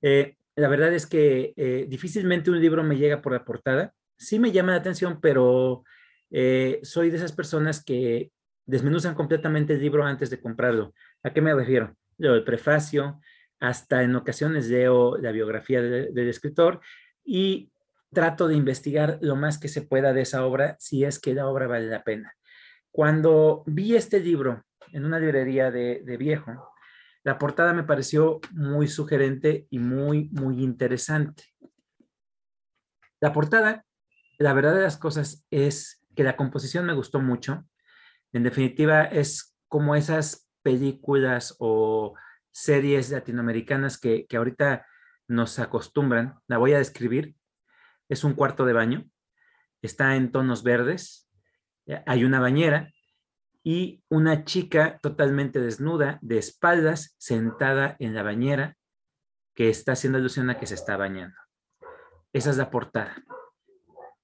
Eh, la verdad es que eh, difícilmente un libro me llega por la portada. Sí me llama la atención, pero eh, soy de esas personas que desmenuzan completamente el libro antes de comprarlo. ¿A qué me refiero? Leo el prefacio, hasta en ocasiones leo la biografía del escritor y trato de investigar lo más que se pueda de esa obra si es que la obra vale la pena. Cuando vi este libro en una librería de, de viejo, la portada me pareció muy sugerente y muy, muy interesante. La portada, la verdad de las cosas es que la composición me gustó mucho. En definitiva, es como esas películas o series latinoamericanas que, que ahorita nos acostumbran. La voy a describir. Es un cuarto de baño. Está en tonos verdes. Hay una bañera y una chica totalmente desnuda, de espaldas, sentada en la bañera, que está haciendo alusión a que se está bañando. Esa es la portada.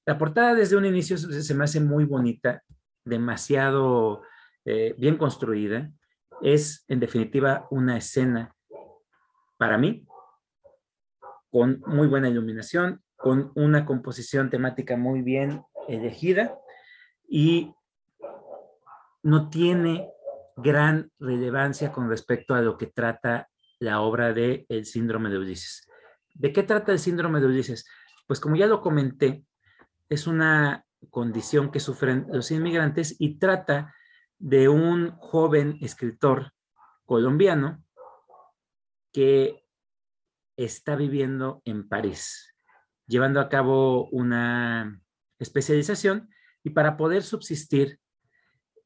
La portada desde un inicio se me hace muy bonita, demasiado eh, bien construida. Es, en definitiva, una escena para mí con muy buena iluminación, con una composición temática muy bien elegida y no tiene gran relevancia con respecto a lo que trata la obra de El síndrome de Ulises. ¿De qué trata el síndrome de Ulises? Pues como ya lo comenté, es una condición que sufren los inmigrantes y trata de un joven escritor colombiano que está viviendo en París, llevando a cabo una especialización y para poder subsistir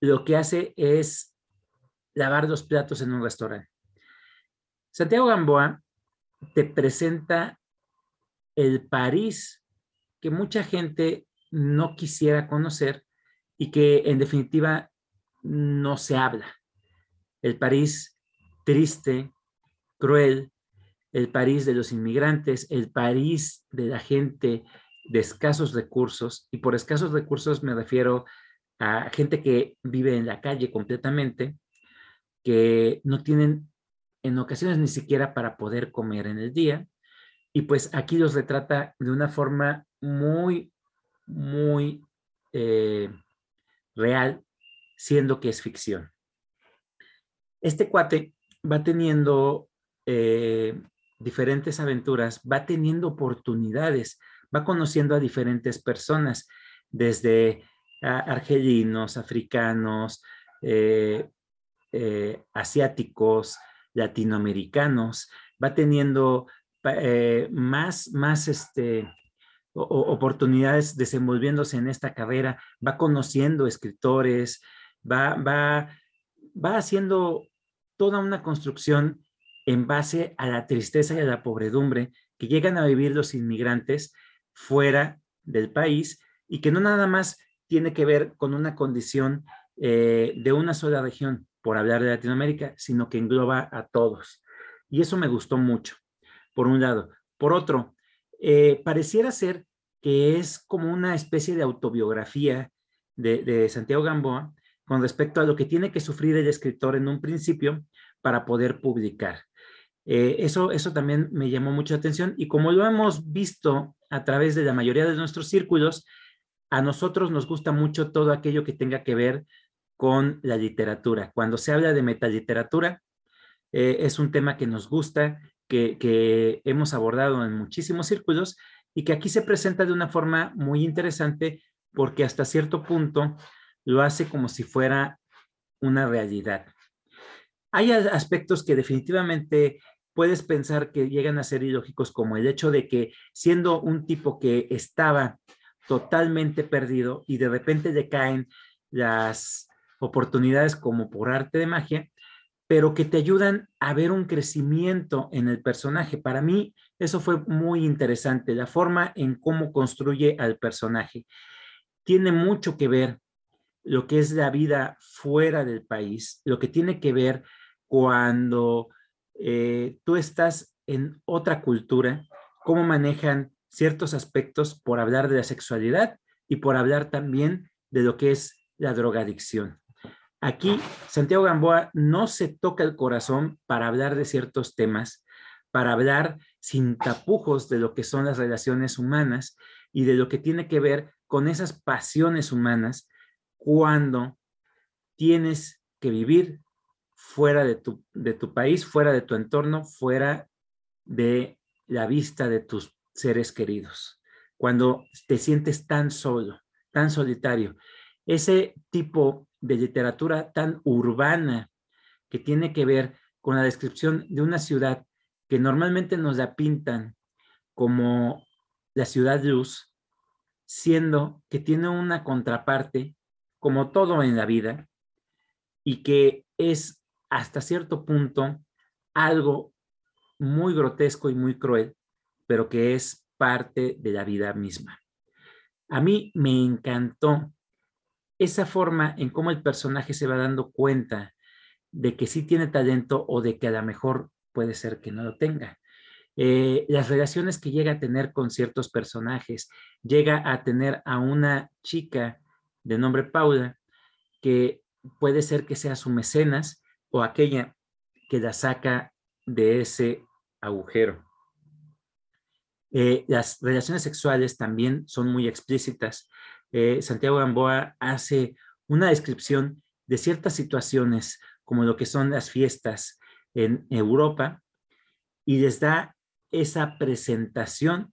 lo que hace es lavar los platos en un restaurante. Santiago Gamboa te presenta el París que mucha gente no quisiera conocer y que en definitiva no se habla. El París triste, cruel, el París de los inmigrantes, el París de la gente de escasos recursos, y por escasos recursos me refiero a gente que vive en la calle completamente, que no tienen en ocasiones ni siquiera para poder comer en el día. Y pues aquí los retrata de una forma muy, muy eh, real, siendo que es ficción. Este cuate va teniendo eh, diferentes aventuras, va teniendo oportunidades, va conociendo a diferentes personas, desde argelinos, africanos, eh, asiáticos, latinoamericanos, va teniendo más, más este, oportunidades desenvolviéndose en esta carrera, va conociendo escritores, va, va, va haciendo toda una construcción en base a la tristeza y a la pobredumbre que llegan a vivir los inmigrantes fuera del país y que no nada más tiene que ver con una condición eh, de una sola región, por hablar de Latinoamérica, sino que engloba a todos. Y eso me gustó mucho, por un lado. Por otro, eh, pareciera ser que es como una especie de autobiografía de, Santiago Gamboa con respecto a lo que tiene que sufrir el escritor en un principio para poder publicar. Eh, eso, eso también me llamó mucha atención y como lo hemos visto a través de la mayoría de nuestros círculos, a nosotros nos gusta mucho todo aquello que tenga que ver con la literatura. Cuando se habla de metaliteratura, eh, es un tema que nos gusta, que, que hemos abordado en muchísimos círculos y que aquí se presenta de una forma muy interesante porque hasta cierto punto lo hace como si fuera una realidad. Hay aspectos que definitivamente puedes pensar que llegan a ser ilógicos, como el hecho de que siendo un tipo que estaba totalmente perdido y de repente le caen las oportunidades como por arte de magia, pero que te ayudan a ver un crecimiento en el personaje. Para mí eso fue muy interesante, la forma en cómo construye al personaje. Tiene mucho que ver lo que es la vida fuera del país, lo que tiene que ver cuando eh, tú estás en otra cultura, cómo manejan ciertos aspectos por hablar de la sexualidad y por hablar también de lo que es la drogadicción. Aquí Santiago Gamboa no se toca el corazón para hablar de ciertos temas, para hablar sin tapujos de lo que son las relaciones humanas y de lo que tiene que ver con esas pasiones humanas cuando tienes que vivir fuera de tu, de tu país, fuera de tu entorno, fuera de la vista de tus seres queridos, cuando te sientes tan solo, tan solitario. Ese tipo de literatura tan urbana que tiene que ver con la descripción de una ciudad que normalmente nos la pintan como la ciudad luz, siendo que tiene una contraparte, como todo en la vida, y que es hasta cierto punto algo muy grotesco y muy cruel, pero que es parte de la vida misma. A mí me encantó esa forma en cómo el personaje se va dando cuenta de que sí tiene talento o de que a lo mejor puede ser que no lo tenga. Eh, las relaciones que llega a tener con ciertos personajes, llega a tener a una chica de nombre Paula, que puede ser que sea su mecenas o aquella que la saca de ese agujero. Eh, las relaciones sexuales también son muy explícitas. Eh, Santiago Gamboa hace una descripción de ciertas situaciones, como lo que son las fiestas en Europa, y les da esa presentación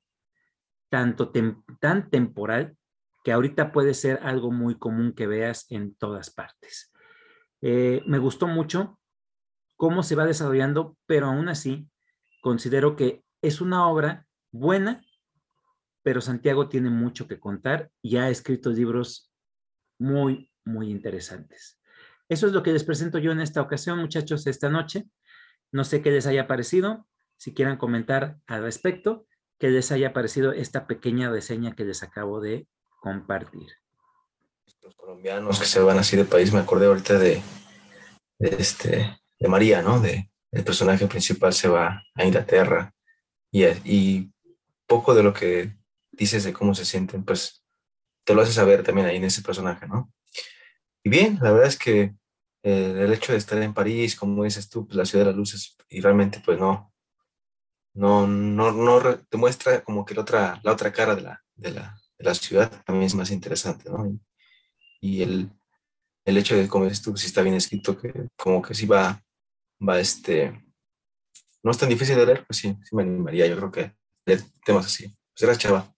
tanto tan temporal que ahorita puede ser algo muy común que veas en todas partes. Eh, me gustó mucho cómo se va desarrollando, pero aún así considero que es una obra buena, pero Santiago tiene mucho que contar y ha escrito libros muy, muy interesantes. Eso es lo que les presento yo en esta ocasión, muchachos, esta noche. No sé qué les haya parecido, si quieran comentar al respecto, qué les haya parecido esta pequeña reseña que les acabo de compartir. Los colombianos que se van así de país, me acordé ahorita de, este, de María, ¿no? De, el personaje principal se va a Inglaterra y, y poco de lo que dices de cómo se sienten, pues te lo hace saber también ahí en ese personaje, ¿no? Y bien, la verdad es que eh, el hecho de estar en París, como dices tú, pues la ciudad de las luces, y realmente pues no, no, no, no te muestra como que la otra, la otra cara de la, de la, de la ciudad también es más interesante, ¿no? Y, el, el, hecho de, como dices tú, si está bien escrito, que como que sí va, va este, no es tan difícil de leer, pues sí, sí me animaría, yo creo que leer temas así. Pues era chava.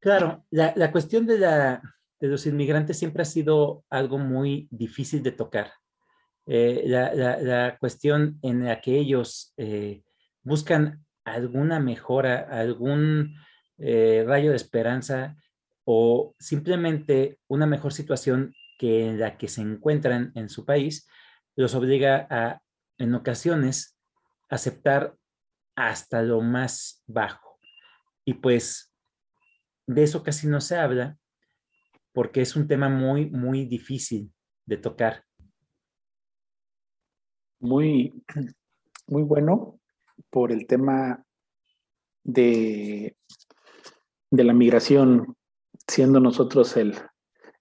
Claro, la, cuestión de, los inmigrantes siempre ha sido algo muy difícil de tocar. Eh, la, la, cuestión en la que ellos eh, buscan alguna mejora, algún eh, rayo de esperanza o simplemente una mejor situación que en la que se encuentran en su país, los obliga a, en ocasiones, aceptar hasta lo más bajo. Y pues de eso casi no se habla porque es un tema muy, muy difícil de tocar. Muy, muy bueno por el tema de, de la migración, siendo nosotros el,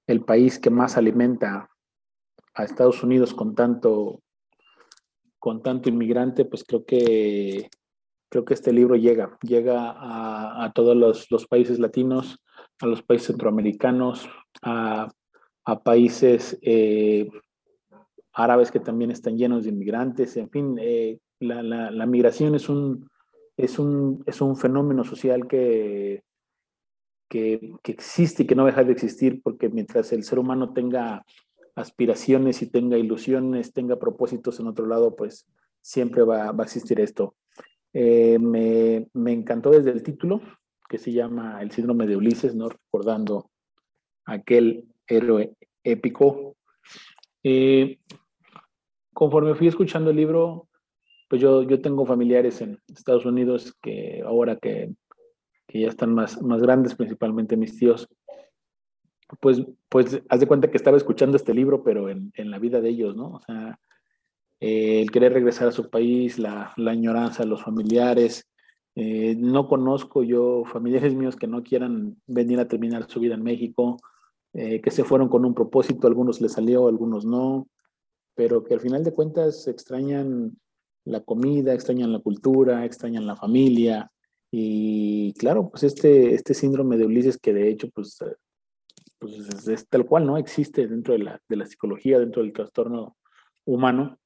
el país que más alimenta a Estados Unidos con tanto, con tanto inmigrante, pues creo que, creo que este libro llega, llega a, todos los, países latinos, a los países centroamericanos, a, países eh, árabes que también están llenos de inmigrantes, en fin, eh, la, migración es un, es un, es un fenómeno social que, que, que, existe y que no deja de existir, porque mientras el ser humano tenga aspiraciones y tenga ilusiones, tenga propósitos en otro lado, pues siempre va a existir esto. Eh, me, encantó desde el título, que se llama El síndrome de Ulises, ¿no? recordando aquel héroe épico. Eh, conforme fui escuchando el libro, pues yo, yo tengo familiares en Estados Unidos que ahora que, que ya están más, más grandes, principalmente mis tíos, pues, pues haz de cuenta que estaba escuchando este libro, pero en, en la vida de ellos, ¿no? O sea, eh, el querer regresar a su país, la, la añoranza los familiares. Eh, no conozco yo familiares míos que no quieran venir a terminar su vida en México, eh, que se fueron con un propósito, algunos les salió, algunos no, pero que al final de cuentas extrañan la comida, extrañan la cultura, extrañan la familia. Y claro, pues este, este síndrome de Ulises que de hecho pues pues es, tal cual, ¿no? Existe dentro de la, de la, psicología, dentro del trastorno humano,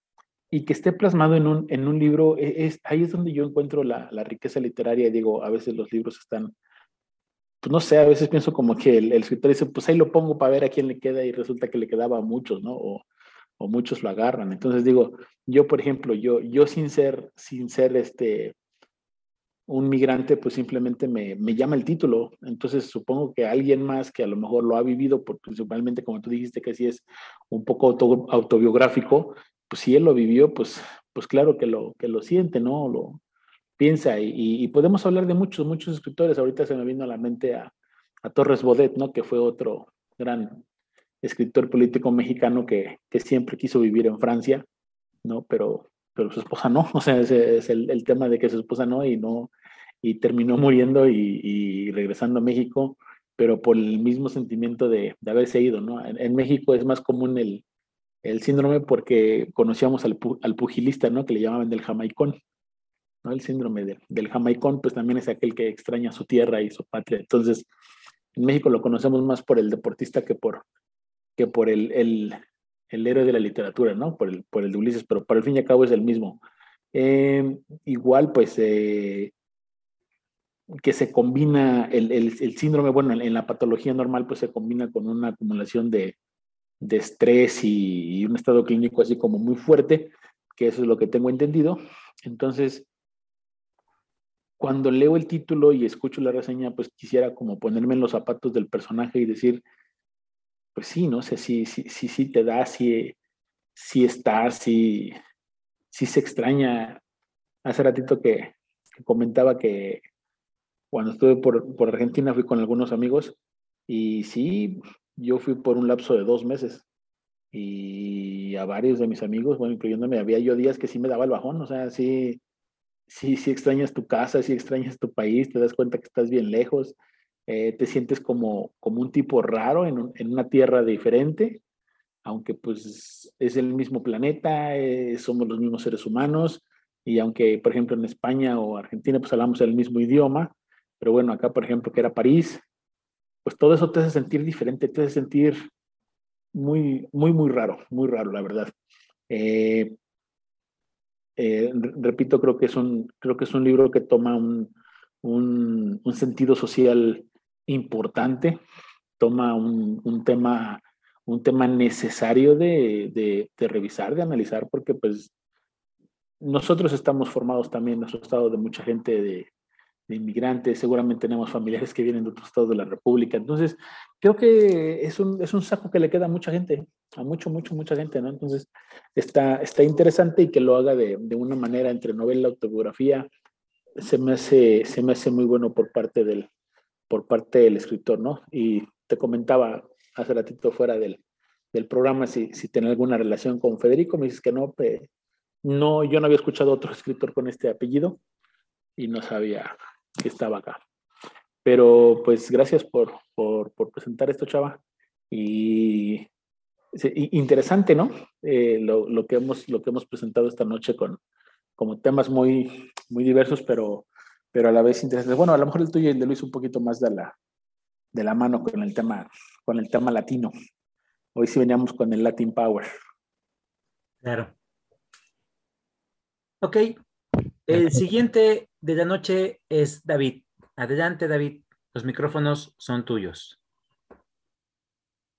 y que esté plasmado en un, en un libro, e, es, ahí es donde yo encuentro la, la, riqueza literaria, digo, a veces los libros están, pues no sé, a veces pienso como que el, escritor dice, pues ahí lo pongo para ver a quién le queda y resulta que le quedaba a muchos, ¿no? O, o muchos lo agarran. Entonces digo, yo, por ejemplo, yo, yo sin ser, sin ser este, un migrante, pues simplemente me, me, llama el título. Entonces supongo que alguien más que a lo mejor lo ha vivido, principalmente como tú dijiste que sí es un poco autobiográfico, pues si él lo vivió, pues, pues claro que lo, que lo siente, ¿no? Lo piensa. Y, podemos hablar de muchos, muchos escritores. Ahorita se me vino a la mente a, Torres Bodet, ¿no? Que fue otro gran escritor político mexicano que, que siempre quiso vivir en Francia, ¿no? Pero pero su esposa no, o sea, ese es el, el, tema de que su esposa no y no, y terminó muriendo y, regresando a México, pero por el mismo sentimiento de, de haberse ido, ¿no? En, México es más común el, el síndrome porque conocíamos al, al, pugilista, ¿no? Que le llamaban del jamaicón, ¿no? El síndrome de, del jamaicón, pues también es aquel que extraña su tierra y su patria. Entonces, en México lo conocemos más por el deportista que por, que por el, el, héroe de la literatura, ¿no? Por el, por el de Ulises, pero para el fin y al cabo es el mismo. Eh, igual, pues, eh, que se combina el, el, el síndrome, bueno, en, la patología normal, pues se combina con una acumulación de, de estrés y, y, un estado clínico así como muy fuerte, que eso es lo que tengo entendido. Entonces, cuando leo el título y escucho la reseña, pues quisiera como ponerme en los zapatos del personaje y decir, pues sí, no sé si, si, si, si te da, si, si está, si, si se extraña. Hace ratito que, comentaba que cuando estuve por, por, Argentina fui con algunos amigos y sí, yo fui por un lapso de dos meses y a varios de mis amigos, bueno, incluyéndome, había yo días que sí me daba el bajón, o sea, sí, sí, sí extrañas tu casa, sí extrañas tu país, te das cuenta que estás bien lejos, eh, te sientes como, como un tipo raro en, en, una tierra diferente, aunque pues es el mismo planeta, eh, somos los mismos seres humanos, y aunque por ejemplo en España o Argentina pues hablamos el mismo idioma, pero bueno, acá por ejemplo que era París, pues todo eso te hace sentir diferente, te hace sentir muy, muy, muy raro, muy raro, la verdad. Eh, repito, creo que, es un, creo que es un libro que toma un, un, sentido social importante, toma un, un tema, un tema necesario de, de, revisar, de analizar, porque pues nosotros estamos formados también, nuestro estado de mucha gente de, de inmigrantes, seguramente tenemos familiares que vienen de otros estados de la República. Entonces, creo que es un, es un saco que le queda a mucha gente, a mucho, mucho, mucha gente, ¿no? Entonces, está, está interesante y que lo haga de, de una manera entre novela, autobiografía, se me hace, se me hace muy bueno por parte del, por parte del escritor, ¿no? Y te comentaba hace ratito fuera del, del programa si, si tiene alguna relación con Federico, me dices que no, no, yo no había escuchado otro escritor con este apellido y no sabía que estaba acá. Pero pues gracias por, por, por presentar esto, Chava. Y interesante, ¿no? Eh, lo, lo, que hemos, lo que hemos presentado esta noche con como temas muy, muy diversos, pero, pero a la vez interesantes. Bueno, a lo mejor el tuyo y el de Luis un poquito más de la, de la mano con el tema, con el tema latino. Hoy sí veníamos con el Latin Power. Claro. Ok. El siguiente de la noche es David. Adelante, David. Los micrófonos son tuyos.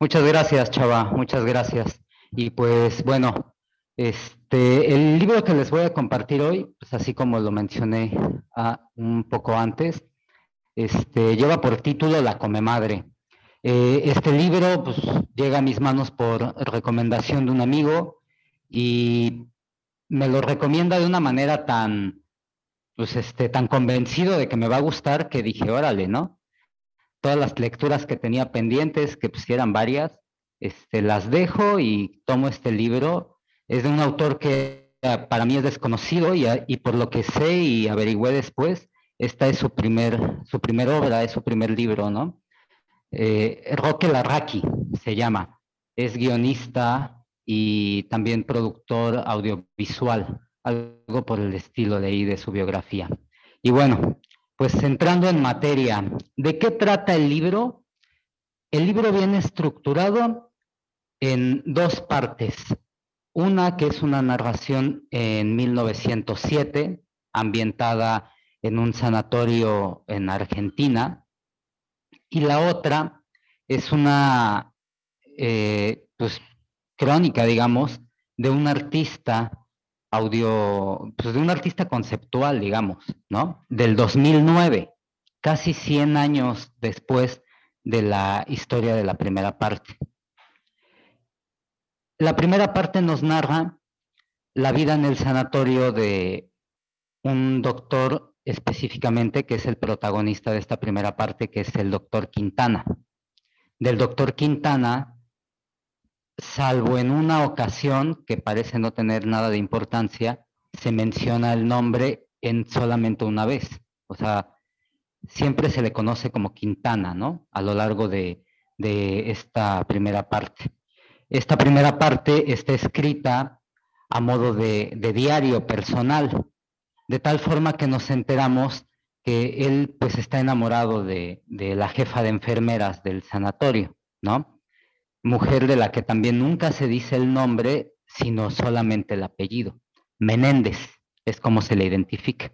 Muchas gracias, Chava. Muchas gracias. Y pues bueno, este, el libro que les voy a compartir hoy, pues así como lo mencioné ah, un poco antes, este, lleva por título La Come Madre. Eh, este libro pues, llega a mis manos por recomendación de un amigo y me lo recomienda de una manera tan, pues, este, tan convencido de que me va a gustar que dije, órale, ¿no? Todas las lecturas que tenía pendientes, que pues eran varias, este, las dejo y tomo este libro. Es de un autor que eh, para mí es desconocido y, y por lo que sé y averigüé después, esta es su primer, su primer obra, es su primer libro, ¿no? Eh, Roque Larraqui se llama, es guionista y también productor audiovisual, algo por el estilo de ahí de su biografía. Y bueno, pues entrando en materia, ¿de qué trata el libro? El libro viene estructurado en dos partes. Una que es una narración en 1907, ambientada en un sanatorio en Argentina, y la otra es una eh, pues, crónica, digamos, de un artista audio, pues de un artista conceptual, digamos, ¿no? Del 2009, casi 100 años después de la historia de la primera parte. La primera parte nos narra la vida en el sanatorio de un doctor específicamente, que es el protagonista de esta primera parte, que es el doctor Quintana. Del doctor Quintana, salvo en una ocasión que parece no tener nada de importancia, se menciona el nombre en solamente una vez. O sea, siempre se le conoce como Quintana, ¿no? A lo largo de, esta primera parte. Esta primera parte está escrita a modo de diario personal de tal forma que nos enteramos que él pues está enamorado de, la jefa de enfermeras del sanatorio, ¿no? Mujer de la que también nunca se dice el nombre, sino solamente el apellido. Menéndez es como se le identifica.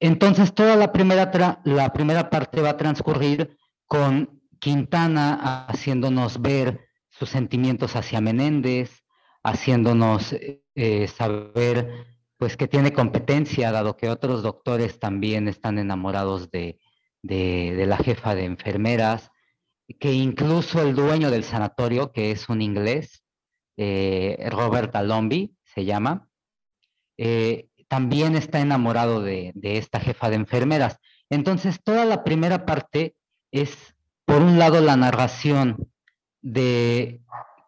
Entonces toda la primera, la primera parte va a transcurrir con Quintana haciéndonos ver sus sentimientos hacia Menéndez, haciéndonos eh, saber pues que tiene competencia, dado que otros doctores también están enamorados de, la jefa de enfermeras, que incluso el dueño del sanatorio, que es un inglés, eh, Robert Alombi se llama, eh, también está enamorado de, de, esta jefa de enfermeras. Entonces, toda la primera parte es, por un lado, la narración de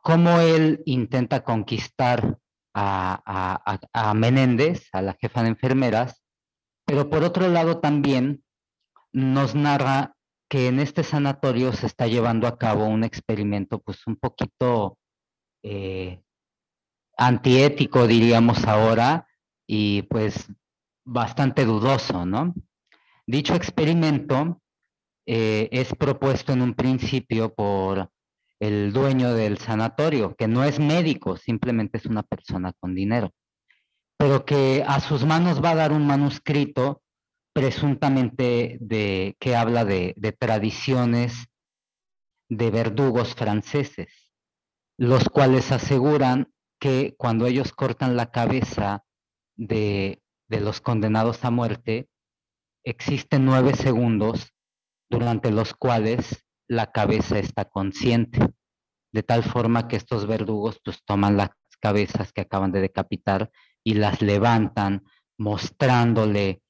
cómo él intenta conquistar a, Menéndez, a la jefa de enfermeras, pero por otro lado también nos narra que en este sanatorio se está llevando a cabo un experimento pues un poquito eh, antiético, diríamos ahora, y pues bastante dudoso, ¿no? Dicho experimento eh, es propuesto en un principio por el dueño del sanatorio, que no es médico, simplemente es una persona con dinero, pero que a sus manos va a dar un manuscrito presuntamente de, que habla de, tradiciones de verdugos franceses, los cuales aseguran que cuando ellos cortan la cabeza de, de los condenados a muerte, existen nueve segundos durante los cuales la cabeza está consciente, de tal forma que estos verdugos pues toman las cabezas que acaban de decapitar y las levantan mostrándole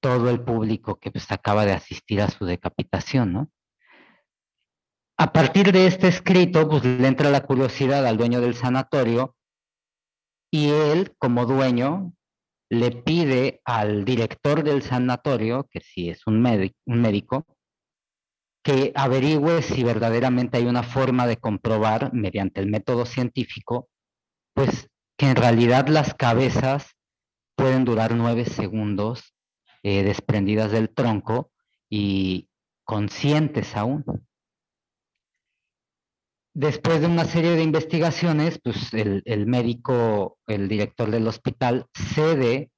todo el público que pues, acaba de asistir a su decapitación, ¿no? A partir de este escrito, pues le entra la curiosidad al dueño del sanatorio y él, como dueño, le pide al director del sanatorio, que sí es un, un médico, que averigüe si verdaderamente hay una forma de comprobar mediante el método científico, pues que en realidad las cabezas pueden durar nueve segundos eh, desprendidas del tronco y conscientes aún. Después de una serie de investigaciones, pues el, el médico, el director del hospital, cede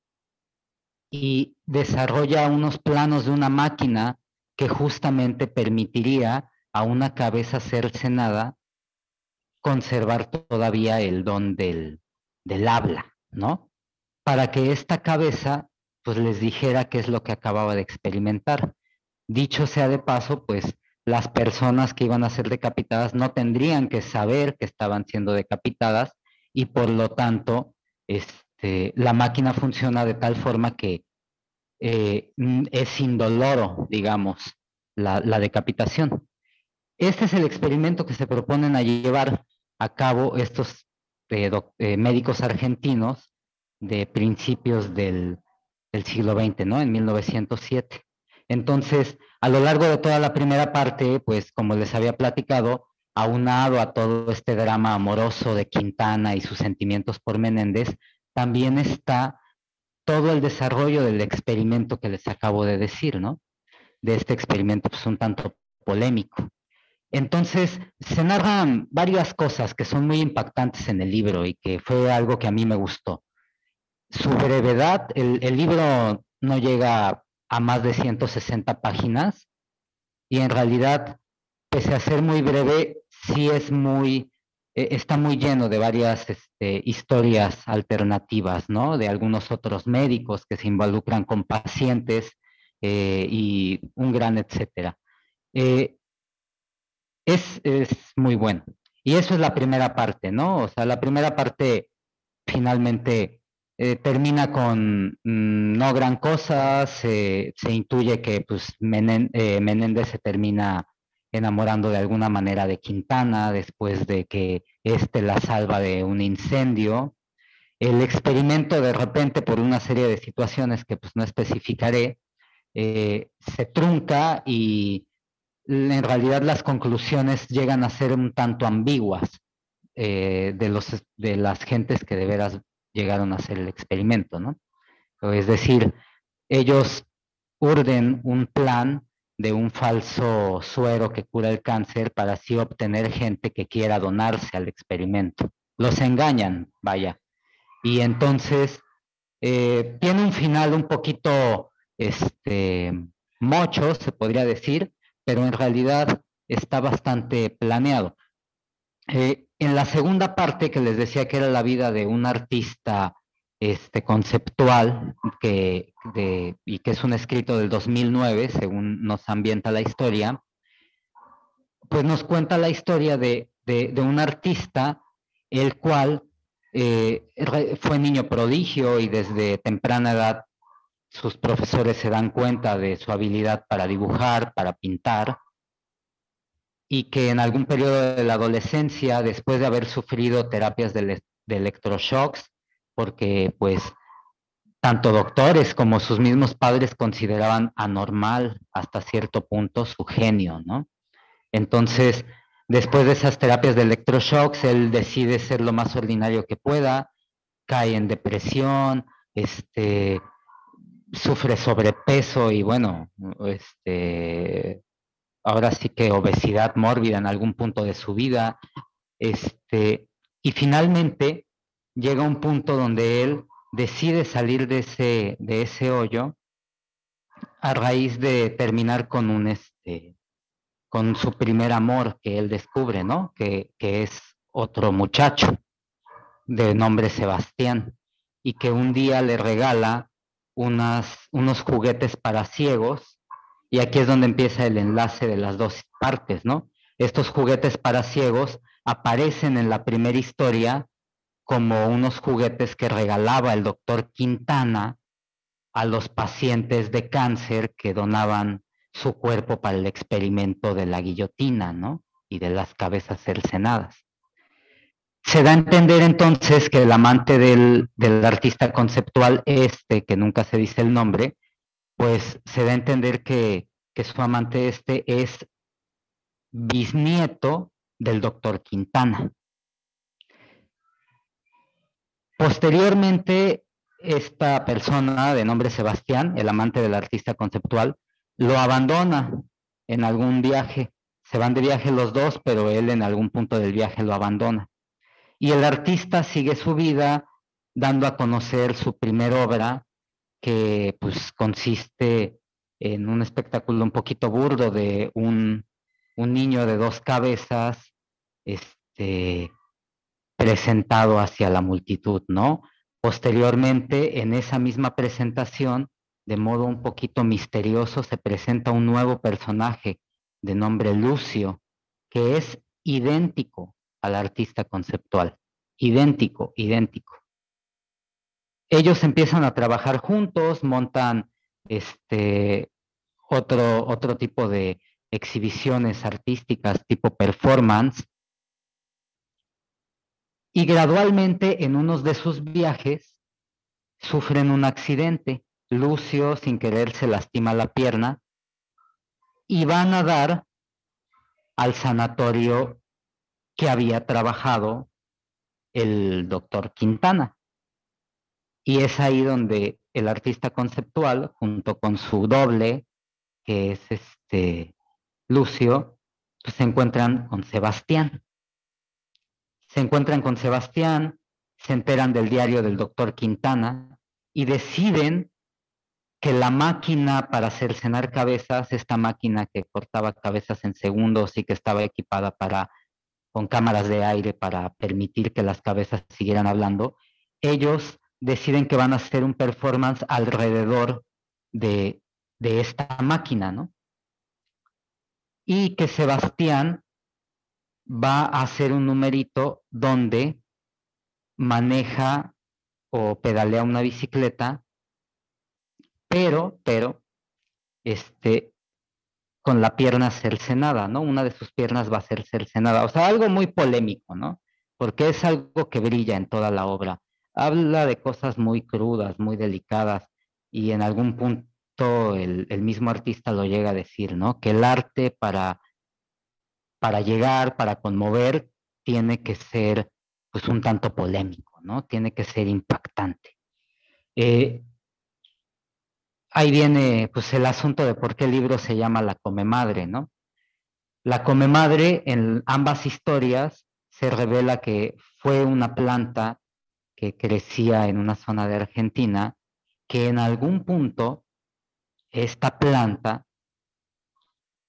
y desarrolla unos planos de una máquina que justamente permitiría a una cabeza cercenada conservar todavía el don del, del habla, ¿no? Para que esta cabeza pues les dijera qué es lo que acababa de experimentar. Dicho sea de paso, pues las personas que iban a ser decapitadas no tendrían que saber que estaban siendo decapitadas y por lo tanto este, la máquina funciona de tal forma que eh, es indoloro, digamos, la, decapitación. Este es el experimento que se proponen a llevar a cabo estos eh, eh, médicos argentinos de principios del, del siglo XX, ¿no? En 1907. Entonces, a lo largo de toda la primera parte, pues como les había platicado, aunado a todo este drama amoroso de Quintana y sus sentimientos por Menéndez, también está todo el desarrollo del experimento que les acabo de decir, ¿no? De este experimento pues un tanto polémico. Entonces, se narran varias cosas que son muy impactantes en el libro y que fue algo que a mí me gustó su brevedad, el, libro no llega a más de 160 páginas y en realidad, pese a ser muy breve, sí es muy, e, está muy lleno de varias este, historias alternativas, ¿no? De algunos otros médicos que se involucran con pacientes eh, y un gran etcétera. Eh, es, es muy bueno. Y eso es la primera parte, ¿no? O sea, la primera parte finalmente eh, termina con mm, no gran cosa, se, intuye que pues, eh, Menéndez se termina enamorando de alguna manera de Quintana después de que éste la salva de un incendio. El experimento de repente por una serie de situaciones que pues no especificaré, eh, se trunca y en realidad las conclusiones llegan a ser un tanto ambiguas de, los, de las gentes que de veras llegaron a hacer el experimento, ¿no? Es decir, ellos urden un plan de un falso suero que cura el cáncer para así obtener gente que quiera donarse al experimento. Los engañan, vaya. Y entonces eh, tiene un final un poquito este, mocho, se podría decir, pero en realidad está bastante planeado. Eh, en la segunda parte que les decía que era la vida de un artista este, conceptual que, y que es un escrito del 2009, según nos ambienta la historia, pues nos cuenta la historia de, un artista el cual eh, fue niño prodigio y desde temprana edad sus profesores se dan cuenta de su habilidad para dibujar, para pintar, y que en algún periodo de la adolescencia, después de haber sufrido terapias de, electroshocks, porque pues tanto doctores como sus mismos padres consideraban anormal hasta cierto punto su genio, ¿no? Entonces, después de esas terapias de electroshocks, él decide ser lo más ordinario que pueda, cae en depresión, este, sufre sobrepeso y bueno, este, ahora sí que obesidad mórbida en algún punto de su vida, este, y finalmente llega un punto donde él decide salir de ese, de ese hoyo a raíz de terminar con un este con su primer amor que él descubre, ¿no? Que, que es otro muchacho de nombre Sebastián y que un día le regala unas, unos juguetes para ciegos y aquí es donde empieza el enlace de las dos partes, ¿no? Estos juguetes para ciegos aparecen en la primera historia como unos juguetes que regalaba el doctor Quintana a los pacientes de cáncer que donaban su cuerpo para el experimento de la guillotina, ¿no? Y de las cabezas cercenadas. Se da a entender entonces que el amante del, del, artista conceptual este, que nunca se dice el nombre, pues se da a entender que, que su amante este es bisnieto del doctor Quintana. Posteriormente, esta persona de nombre Sebastián, el amante del artista conceptual, lo abandona en algún viaje. Se van de viaje los dos, pero él en algún punto del viaje lo abandona. Y el artista sigue su vida dando a conocer su primera obra, que pues consiste en un espectáculo un poquito burdo de un, un niño de dos cabezas, este, presentado hacia la multitud, ¿no? Posteriormente, en esa misma presentación, de modo un poquito misterioso, se presenta un nuevo personaje de nombre Lucio, que es idéntico al artista conceptual, idéntico, idéntico. Ellos empiezan a trabajar juntos, montan este otro, otro tipo de exhibiciones artísticas tipo performance y gradualmente en unos de sus viajes sufren un accidente. Lucio sin querer se lastima la pierna y van a dar al sanatorio que había trabajado el doctor Quintana. Y es ahí donde el artista conceptual, junto con su doble, que es este Lucio, pues se encuentran con Sebastián. Se encuentran con Sebastián, se enteran del diario del doctor Quintana y deciden que la máquina para hacer cenar cabezas, esta máquina que cortaba cabezas en segundos y que estaba equipada para con cámaras de aire para permitir que las cabezas siguieran hablando, ellos deciden que van a hacer un performance alrededor de, de esta máquina, ¿no? Y que Sebastián va a hacer un numerito donde maneja o pedalea una bicicleta, pero, pero, este, con la pierna cercenada, ¿no? Una de sus piernas va a ser cercenada. O sea, algo muy polémico, ¿no? Porque es algo que brilla en toda la obra. Habla de cosas muy crudas, muy delicadas, y en algún punto el, mismo artista lo llega a decir, ¿no? Que el arte para para llegar, para conmover, tiene que ser pues un tanto polémico, ¿no? Tiene que ser impactante. Eh, ahí viene pues el asunto de por qué el libro se llama La Come Madre, ¿no? La Come Madre en ambas historias se revela que fue una planta que crecía en una zona de Argentina, que en algún punto esta planta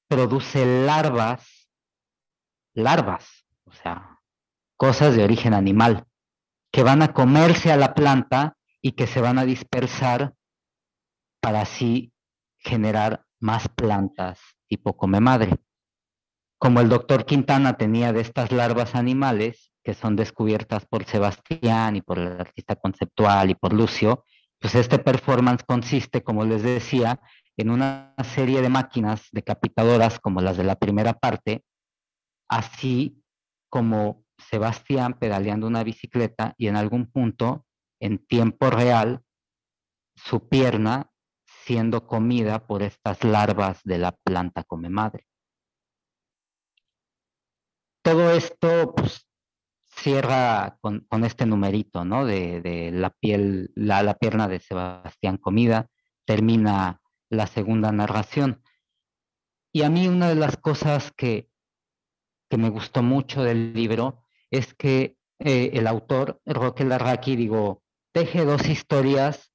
produce larvas larvas, o sea, cosas de origen animal, que van a comerse a la planta y que se van a dispersar para así generar más plantas tipo come madre. Como el doctor Quintana tenía de estas larvas animales, que son descubiertas por Sebastián y por el artista conceptual y por Lucio, pues este performance consiste, como les decía, en una serie de máquinas decapitadoras como las de la primera parte, así como Sebastián pedaleando una bicicleta y en algún punto, en tiempo real, su pierna siendo comida por estas larvas de la planta come madre. Todo esto pues, cierra con, este numerito, ¿no? De, la piel, la, pierna de Sebastián comida, termina la segunda narración. Y a mí una de las cosas que, que me gustó mucho del libro es que eh, el autor, Roque Larraqui, digo, teje dos historias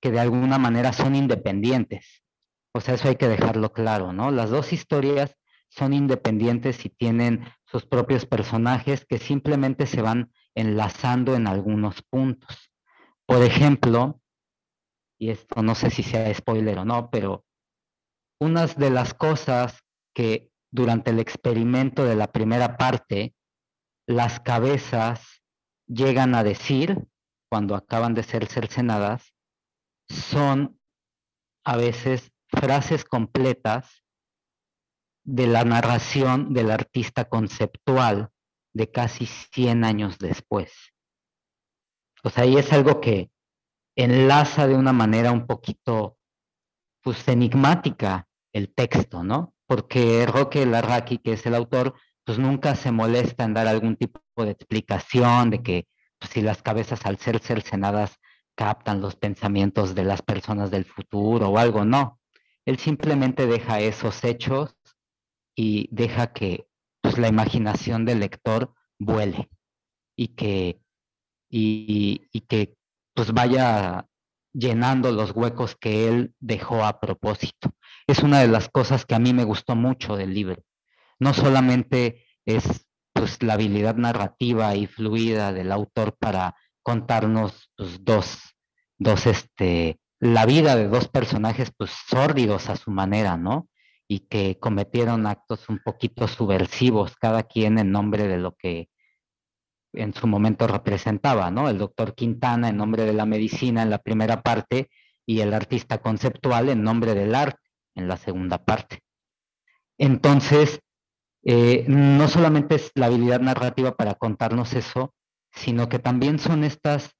que de alguna manera son independientes. O sea, eso hay que dejarlo claro, ¿no? Las dos historias son independientes y tienen sus propios personajes que simplemente se van enlazando en algunos puntos. Por ejemplo, y esto no sé si sea spoiler o no, pero unas de las cosas que durante el experimento de la primera parte, las cabezas llegan a decir, cuando acaban de ser cercenadas, son a veces frases completas de la narración del artista conceptual de casi 100 años después. O sea, ahí es algo que enlaza de una manera un poquito, pues, enigmática el texto, ¿no? Porque Roque Larraqui, que es el autor, pues nunca se molesta en dar algún tipo de explicación de que pues, si las cabezas al ser cercenadas captan los pensamientos de las personas del futuro o algo, no. Él simplemente deja esos hechos y deja que pues, la imaginación del lector vuele y que, y, que pues vaya llenando los huecos que él dejó a propósito. Es una de las cosas que a mí me gustó mucho del libro. No solamente es pues la habilidad narrativa y fluida del autor para contarnos pues, dos, dos, este, la vida de dos personajes pues sórdidos a su manera, ¿no? Y que cometieron actos un poquito subversivos, cada quien en nombre de lo que en su momento representaba, ¿no? El doctor Quintana en nombre de la medicina en la primera parte y el artista conceptual en nombre del arte en la segunda parte. Entonces, eh, no solamente es la habilidad narrativa para contarnos eso, sino que también son estas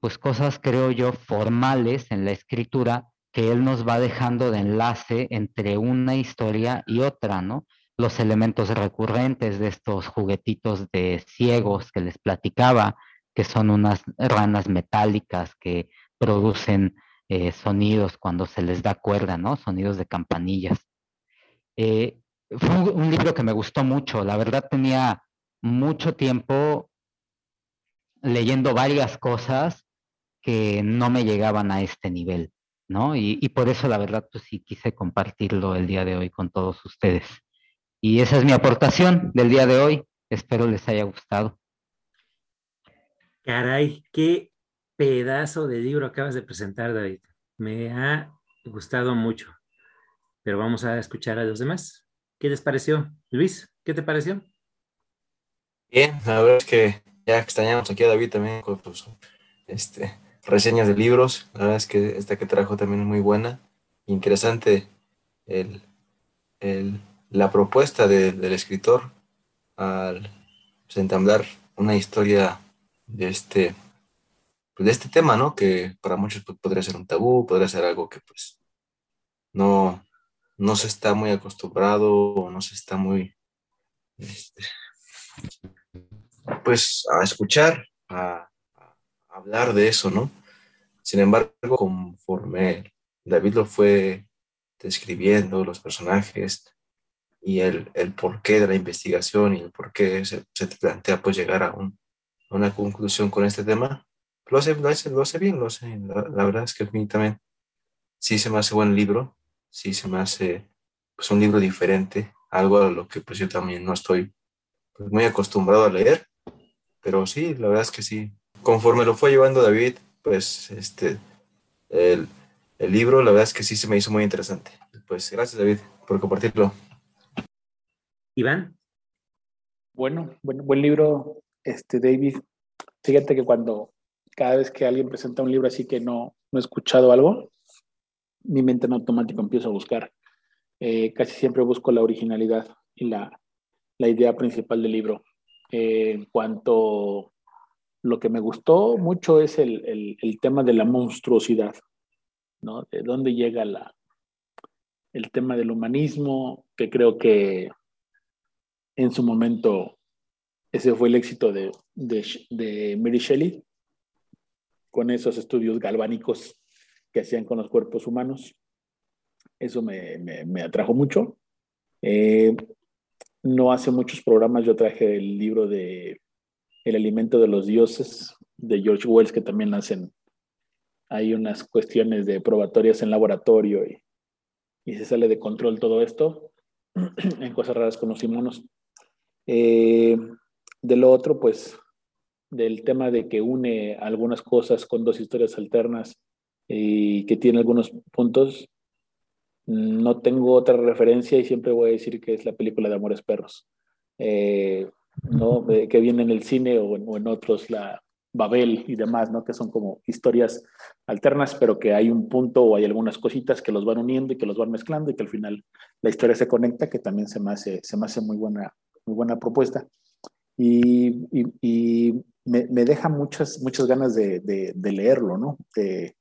pues cosas, creo yo, formales en la escritura que él nos va dejando de enlace entre una historia y otra, ¿no? Los elementos recurrentes de estos juguetitos de ciegos que les platicaba, que son unas ranas metálicas que producen eh, sonidos cuando se les da cuerda, ¿no? Sonidos de campanillas. Eh, fue un libro que me gustó mucho. La verdad tenía mucho tiempo leyendo varias cosas que no me llegaban a este nivel, ¿no? Y, por eso la verdad pues sí quise compartirlo el día de hoy con todos ustedes. Y esa es mi aportación del día de hoy. Espero les haya gustado. Caray, qué pedazo de libro acabas de presentar, David. Me ha gustado mucho. Pero vamos a escuchar a los demás. ¿Qué les pareció? Luis, ¿qué te pareció? Bien, la verdad es que ya extrañamos aquí a David también este, reseñas de libros. La verdad es que esta que trajo también es muy buena. Interesante el, la propuesta del escritor al pues, entablar una historia de este, pues, de este tema, ¿no? Que para muchos pues, podría ser un tabú, podría ser algo que pues no, no se está muy acostumbrado o no se está muy, este, pues, a escuchar, a, hablar de eso, ¿no? Sin embargo, conforme David lo fue describiendo, los personajes y el, el porqué de la investigación y el porqué se, se plantea pues llegar a, un, a, una conclusión con este tema, lo hace, lo hace, lo hace bien, lo hace, la, verdad es que a mí también sí se me hace buen libro sí se me hace pues, un libro diferente, algo a lo que pues yo también no estoy pues, muy acostumbrado a leer, pero sí, la verdad es que sí. Conforme lo fue llevando David, pues este, el, el libro, la verdad es que sí se me hizo muy interesante. Pues gracias David por compartirlo. Iván. Bueno, bueno, buen libro, este David. Fíjate que cuando cada vez que alguien presenta un libro así que no, no he escuchado algo, mi mente en automático empieza a buscar. Eh, casi siempre busco la originalidad y la, la idea principal del libro. Eh, en cuanto lo que me gustó mucho es el, el, tema de la monstruosidad, ¿no? De dónde llega la, el tema del humanismo, que creo que en su momento ese fue el éxito de, de, de Mary Shelley, con esos estudios galvánicos que hacían con los cuerpos humanos. Eso me, me, atrajo mucho. Eh, no hace muchos programas yo traje el libro de El alimento de los dioses de George Wells, que también hacen, hay unas cuestiones de probatorias en laboratorio y, y se sale de control todo esto en cosas raras con los inmunos. Eh, de lo otro, pues, del tema de que une algunas cosas con dos historias alternas y que tiene algunos puntos. No tengo otra referencia y siempre voy a decir que es la película de Amores Perros, eh, ¿no? que viene en el cine o en, otros la, Babel y demás, ¿no? Que son como historias alternas, pero que hay un punto o hay algunas cositas que los van uniendo y que los van mezclando y que al final la historia se conecta, que también se me hace, se me hace muy, buena, muy buena propuesta. Y, y, me, me, deja muchas, muchas ganas de, de, de leerlo, ¿no? De,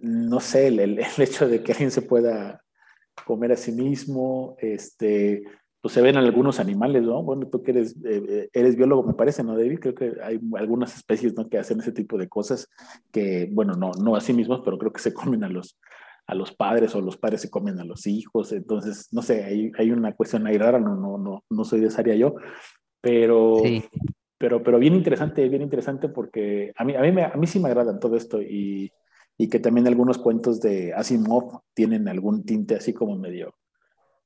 no sé, el, el, hecho de que alguien se pueda comer a sí mismo, este, pues se ven algunos animales, ¿no? Bueno, tú que eres, eh, eh, eres biólogo, me parece, ¿no, David? Creo que hay algunas especies, ¿no? Que hacen ese tipo de cosas que, bueno, no, no a sí mismos, pero creo que se comen a los, a los padres o los padres se comen a los hijos. Entonces, no sé, hay, hay una cuestión ahí rara, no, no, no, no soy de esa área yo, pero, pero, pero bien interesante, bien interesante porque a mí, a mí, me, a mí sí me agradan todo esto y, y que también algunos cuentos de Asimov tienen algún tinte así como medio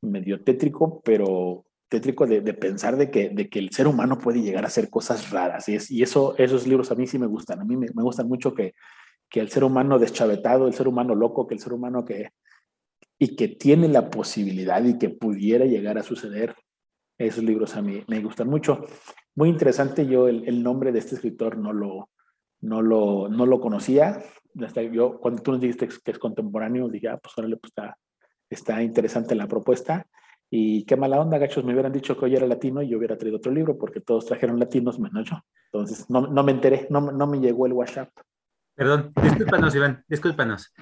medio tétrico, pero tétrico de, pensar de que, de que el ser humano puede llegar a hacer cosas raras. Y, es, y eso, esos libros a mí sí me gustan. A mí me, me, gustan mucho que, que el ser humano deschavetado, el ser humano loco, que el ser humano que... y que tiene la posibilidad y que pudiera llegar a suceder. Esos libros a mí me gustan mucho. Muy interesante, yo el, nombre de este escritor no lo, no lo, no lo conocía. Yo, cuando tú nos dijiste que es contemporáneo, dije, ah, pues órale, pues está, está interesante la propuesta. Y qué mala onda, gachos, me hubieran dicho que hoy era latino y yo hubiera traído otro libro, porque todos trajeron latinos menos yo. Entonces, no, no me enteré, no, no, me llegó el WhatsApp. Perdón, discúlpanos, Iván, discúlpanos.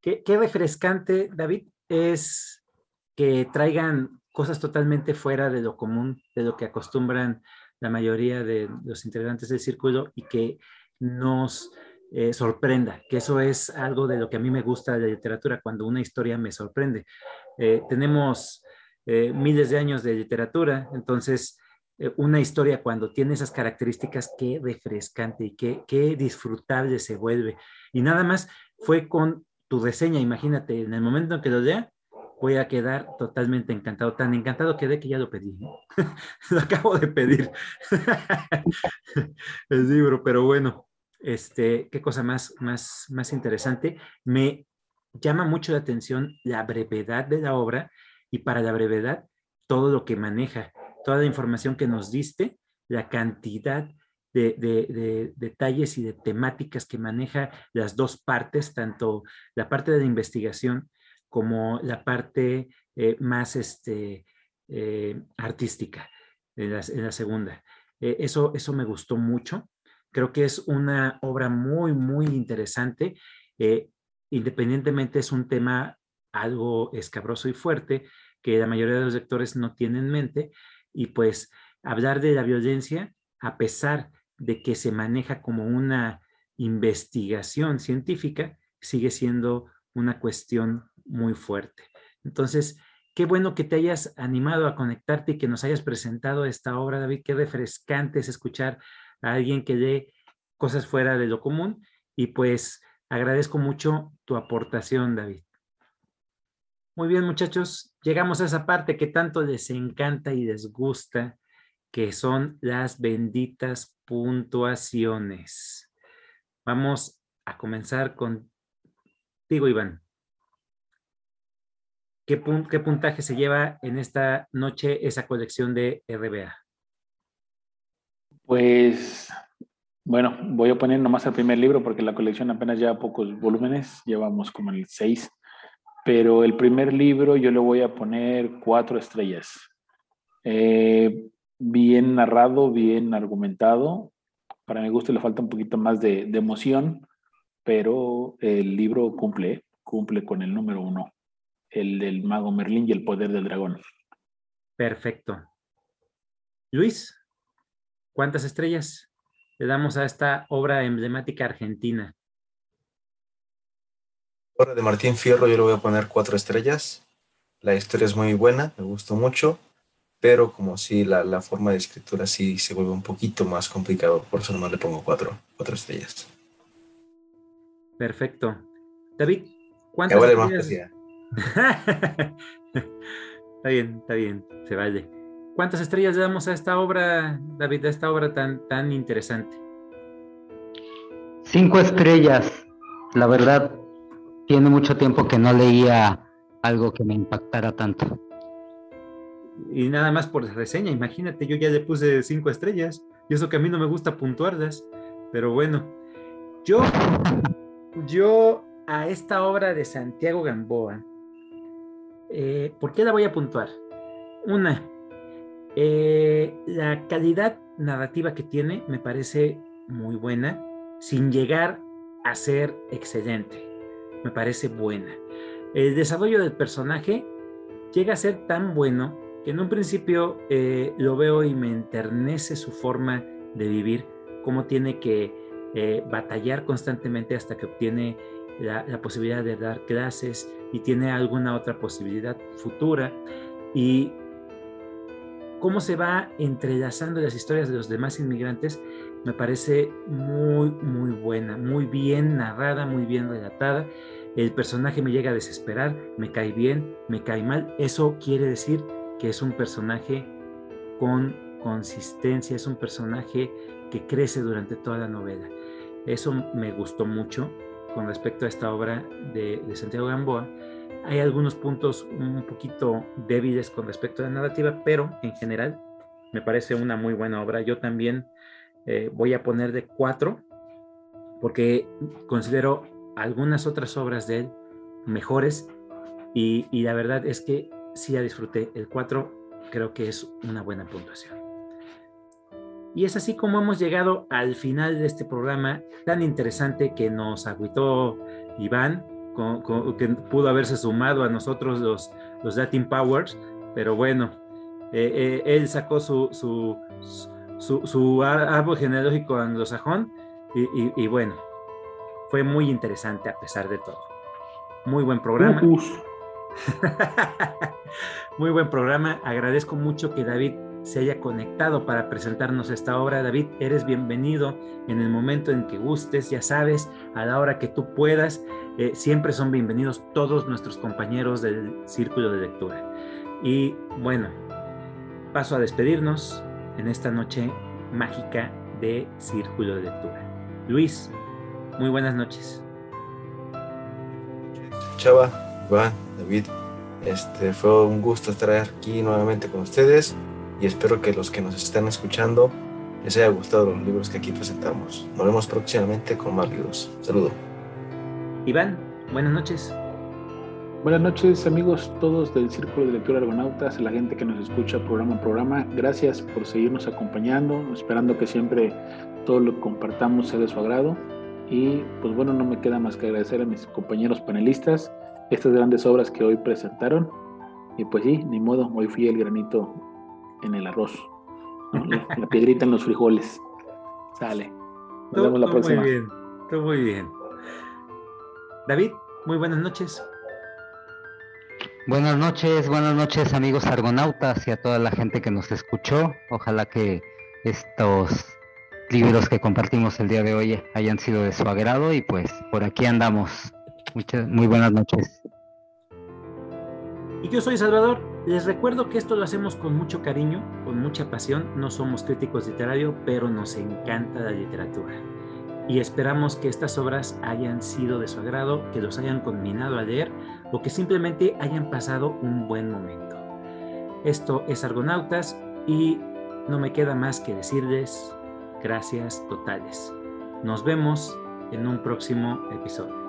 Qué, qué refrescante, David, es que traigan cosas totalmente fuera de lo común, de lo que acostumbran la mayoría de los integrantes del círculo y que nos eh, sorprenda, que eso es algo de lo que a mí me gusta de la literatura, cuando una historia me sorprende. Eh, tenemos eh, miles de años de literatura, entonces una historia cuando tiene esas características, qué refrescante y qué, qué disfrutable se vuelve. Y nada más fue con tu reseña, imagínate, en el momento en que lo lea, voy a quedar totalmente encantado. Tan encantado quedé que ya lo pedí. lo acabo de pedir. el libro, pero bueno, este, qué cosa más, más, más interesante. Me llama mucho la atención la brevedad de la obra y para la brevedad todo lo que maneja, toda la información que nos diste, la cantidad de, de, detalles y de temáticas que maneja las dos partes, tanto la parte de la investigación como la parte eh, más este, eh, artística en la, segunda. Eh, eso, eso me gustó mucho. Creo que es una obra muy, muy interesante. Eh, independientemente es un tema algo escabroso y fuerte que la mayoría de los lectores no tienen en mente y pues hablar de la violencia a pesar de que se maneja como una investigación científica sigue siendo una cuestión muy fuerte. Entonces, qué bueno que te hayas animado a conectarte y que nos hayas presentado esta obra, David. Qué refrescante es escuchar a alguien que dé cosas fuera de lo común y pues agradezco mucho tu aportación, David. Muy bien, muchachos, llegamos a esa parte que tanto les encanta y les gusta, que son las benditas puntuaciones. Vamos a comenzar contigo, Iván. ¿Qué, ¿Qué puntaje se lleva en esta noche esa colección de RBA? Pues bueno, voy a poner nomás el primer libro porque la colección apenas lleva pocos volúmenes, llevamos como el seis, pero el primer libro yo le voy a poner cuatro estrellas. Eh, bien narrado, bien argumentado. Para mi gusto le falta un poquito más de, de emoción, pero el libro cumple, cumple con el número uno, el del mago Merlín y el poder del dragón. Perfecto. Luis, ¿cuántas estrellas? le damos a esta obra emblemática argentina? Obra de Martín Fierro yo le voy a poner cuatro estrellas. La historia es muy buena, me gustó mucho, pero como si la, la, forma de escritura sí se vuelve un poquito más complicado, por eso nomás le pongo cuatro, cuatro estrellas. Perfecto. David, ¿cuántas estrellas? está bien, está bien, se vale. ¿Cuántas estrellas le damos a esta obra, David, a esta obra tan, tan interesante? Cinco estrellas. La verdad, tiene mucho tiempo que no leía algo que me impactara tanto. Y nada más por reseña, imagínate, yo ya le puse cinco estrellas, y eso que a mí no me gusta puntuarlas, Pero bueno, yo, yo a esta obra de Santiago Gamboa, eh, ¿por qué la voy a puntuar? Una, eh, la calidad narrativa que tiene me parece muy buena, sin llegar a ser excelente. Me parece buena. El desarrollo del personaje llega a ser tan bueno que en un principio eh, lo veo y me enternece su forma de vivir, cómo tiene que eh, batallar constantemente hasta que obtiene la, la, posibilidad de dar clases y tiene alguna otra posibilidad futura. Y cómo se va entrelazando las historias de los demás inmigrantes me parece muy, muy buena, muy bien narrada, muy bien relatada. El personaje me llega a desesperar, me cae bien, me cae mal. Eso quiere decir que es un personaje con consistencia, es un personaje que crece durante toda la novela. Eso me gustó mucho con respecto a esta obra de, de Santiago Gamboa hay algunos puntos un poquito débiles con respecto a la narrativa, pero en general me parece una muy buena obra. Yo también eh, voy a poner de cuatro, porque considero algunas otras obras de él mejores y, y la verdad es que sí la disfruté. El cuatro creo que es una buena puntuación. Y es así como hemos llegado al final de este programa tan interesante que nos agüitó Iván que pudo haberse sumado a nosotros los, los Latin Powers, pero bueno, eh, eh, él sacó su, su, su, su, árbol genealógico anglosajón y, y, bueno, fue muy interesante a pesar de todo. Muy buen programa. muy buen programa. Agradezco mucho que David se haya conectado para presentarnos esta obra. David, eres bienvenido en el momento en que gustes, ya sabes, a la hora que tú puedas. Eh, siempre son bienvenidos todos nuestros compañeros del Círculo de Lectura. Y bueno, paso a despedirnos en esta noche mágica de Círculo de Lectura. Luis, muy buenas noches. Chava, Iván, David, este fue un gusto estar aquí nuevamente con ustedes y espero que los que nos están escuchando les haya gustado los libros que aquí presentamos. Nos vemos próximamente con más libros. Saludos. Iván, buenas noches. Buenas noches amigos todos del Círculo de Lectura Argonautas, la gente que nos escucha programa a programa. Gracias por seguirnos acompañando, esperando que siempre todo lo que compartamos sea de su agrado. Y pues bueno, no me queda más que agradecer a mis compañeros panelistas estas grandes obras que hoy presentaron. Y pues sí, ni modo, hoy fui el granito en el arroz, la, la, piedrita en los frijoles. Sale. Nos vemos la próxima. Muy bien, todo muy bien. David, muy buenas noches. Buenas noches, buenas noches amigos argonautas y a toda la gente que nos escuchó. Ojalá que estos libros que compartimos el día de hoy hayan sido de su agrado y pues por aquí andamos. Muchas, muy buenas noches. Y yo soy Salvador. Les recuerdo que esto lo hacemos con mucho cariño, con mucha pasión. No somos críticos literarios, pero nos encanta la literatura y esperamos que estas obras hayan sido de su agrado, que los hayan combinado a leer o que simplemente hayan pasado un buen momento. Esto es Argonautas y no me queda más que decirles gracias totales. Nos vemos en un próximo episodio.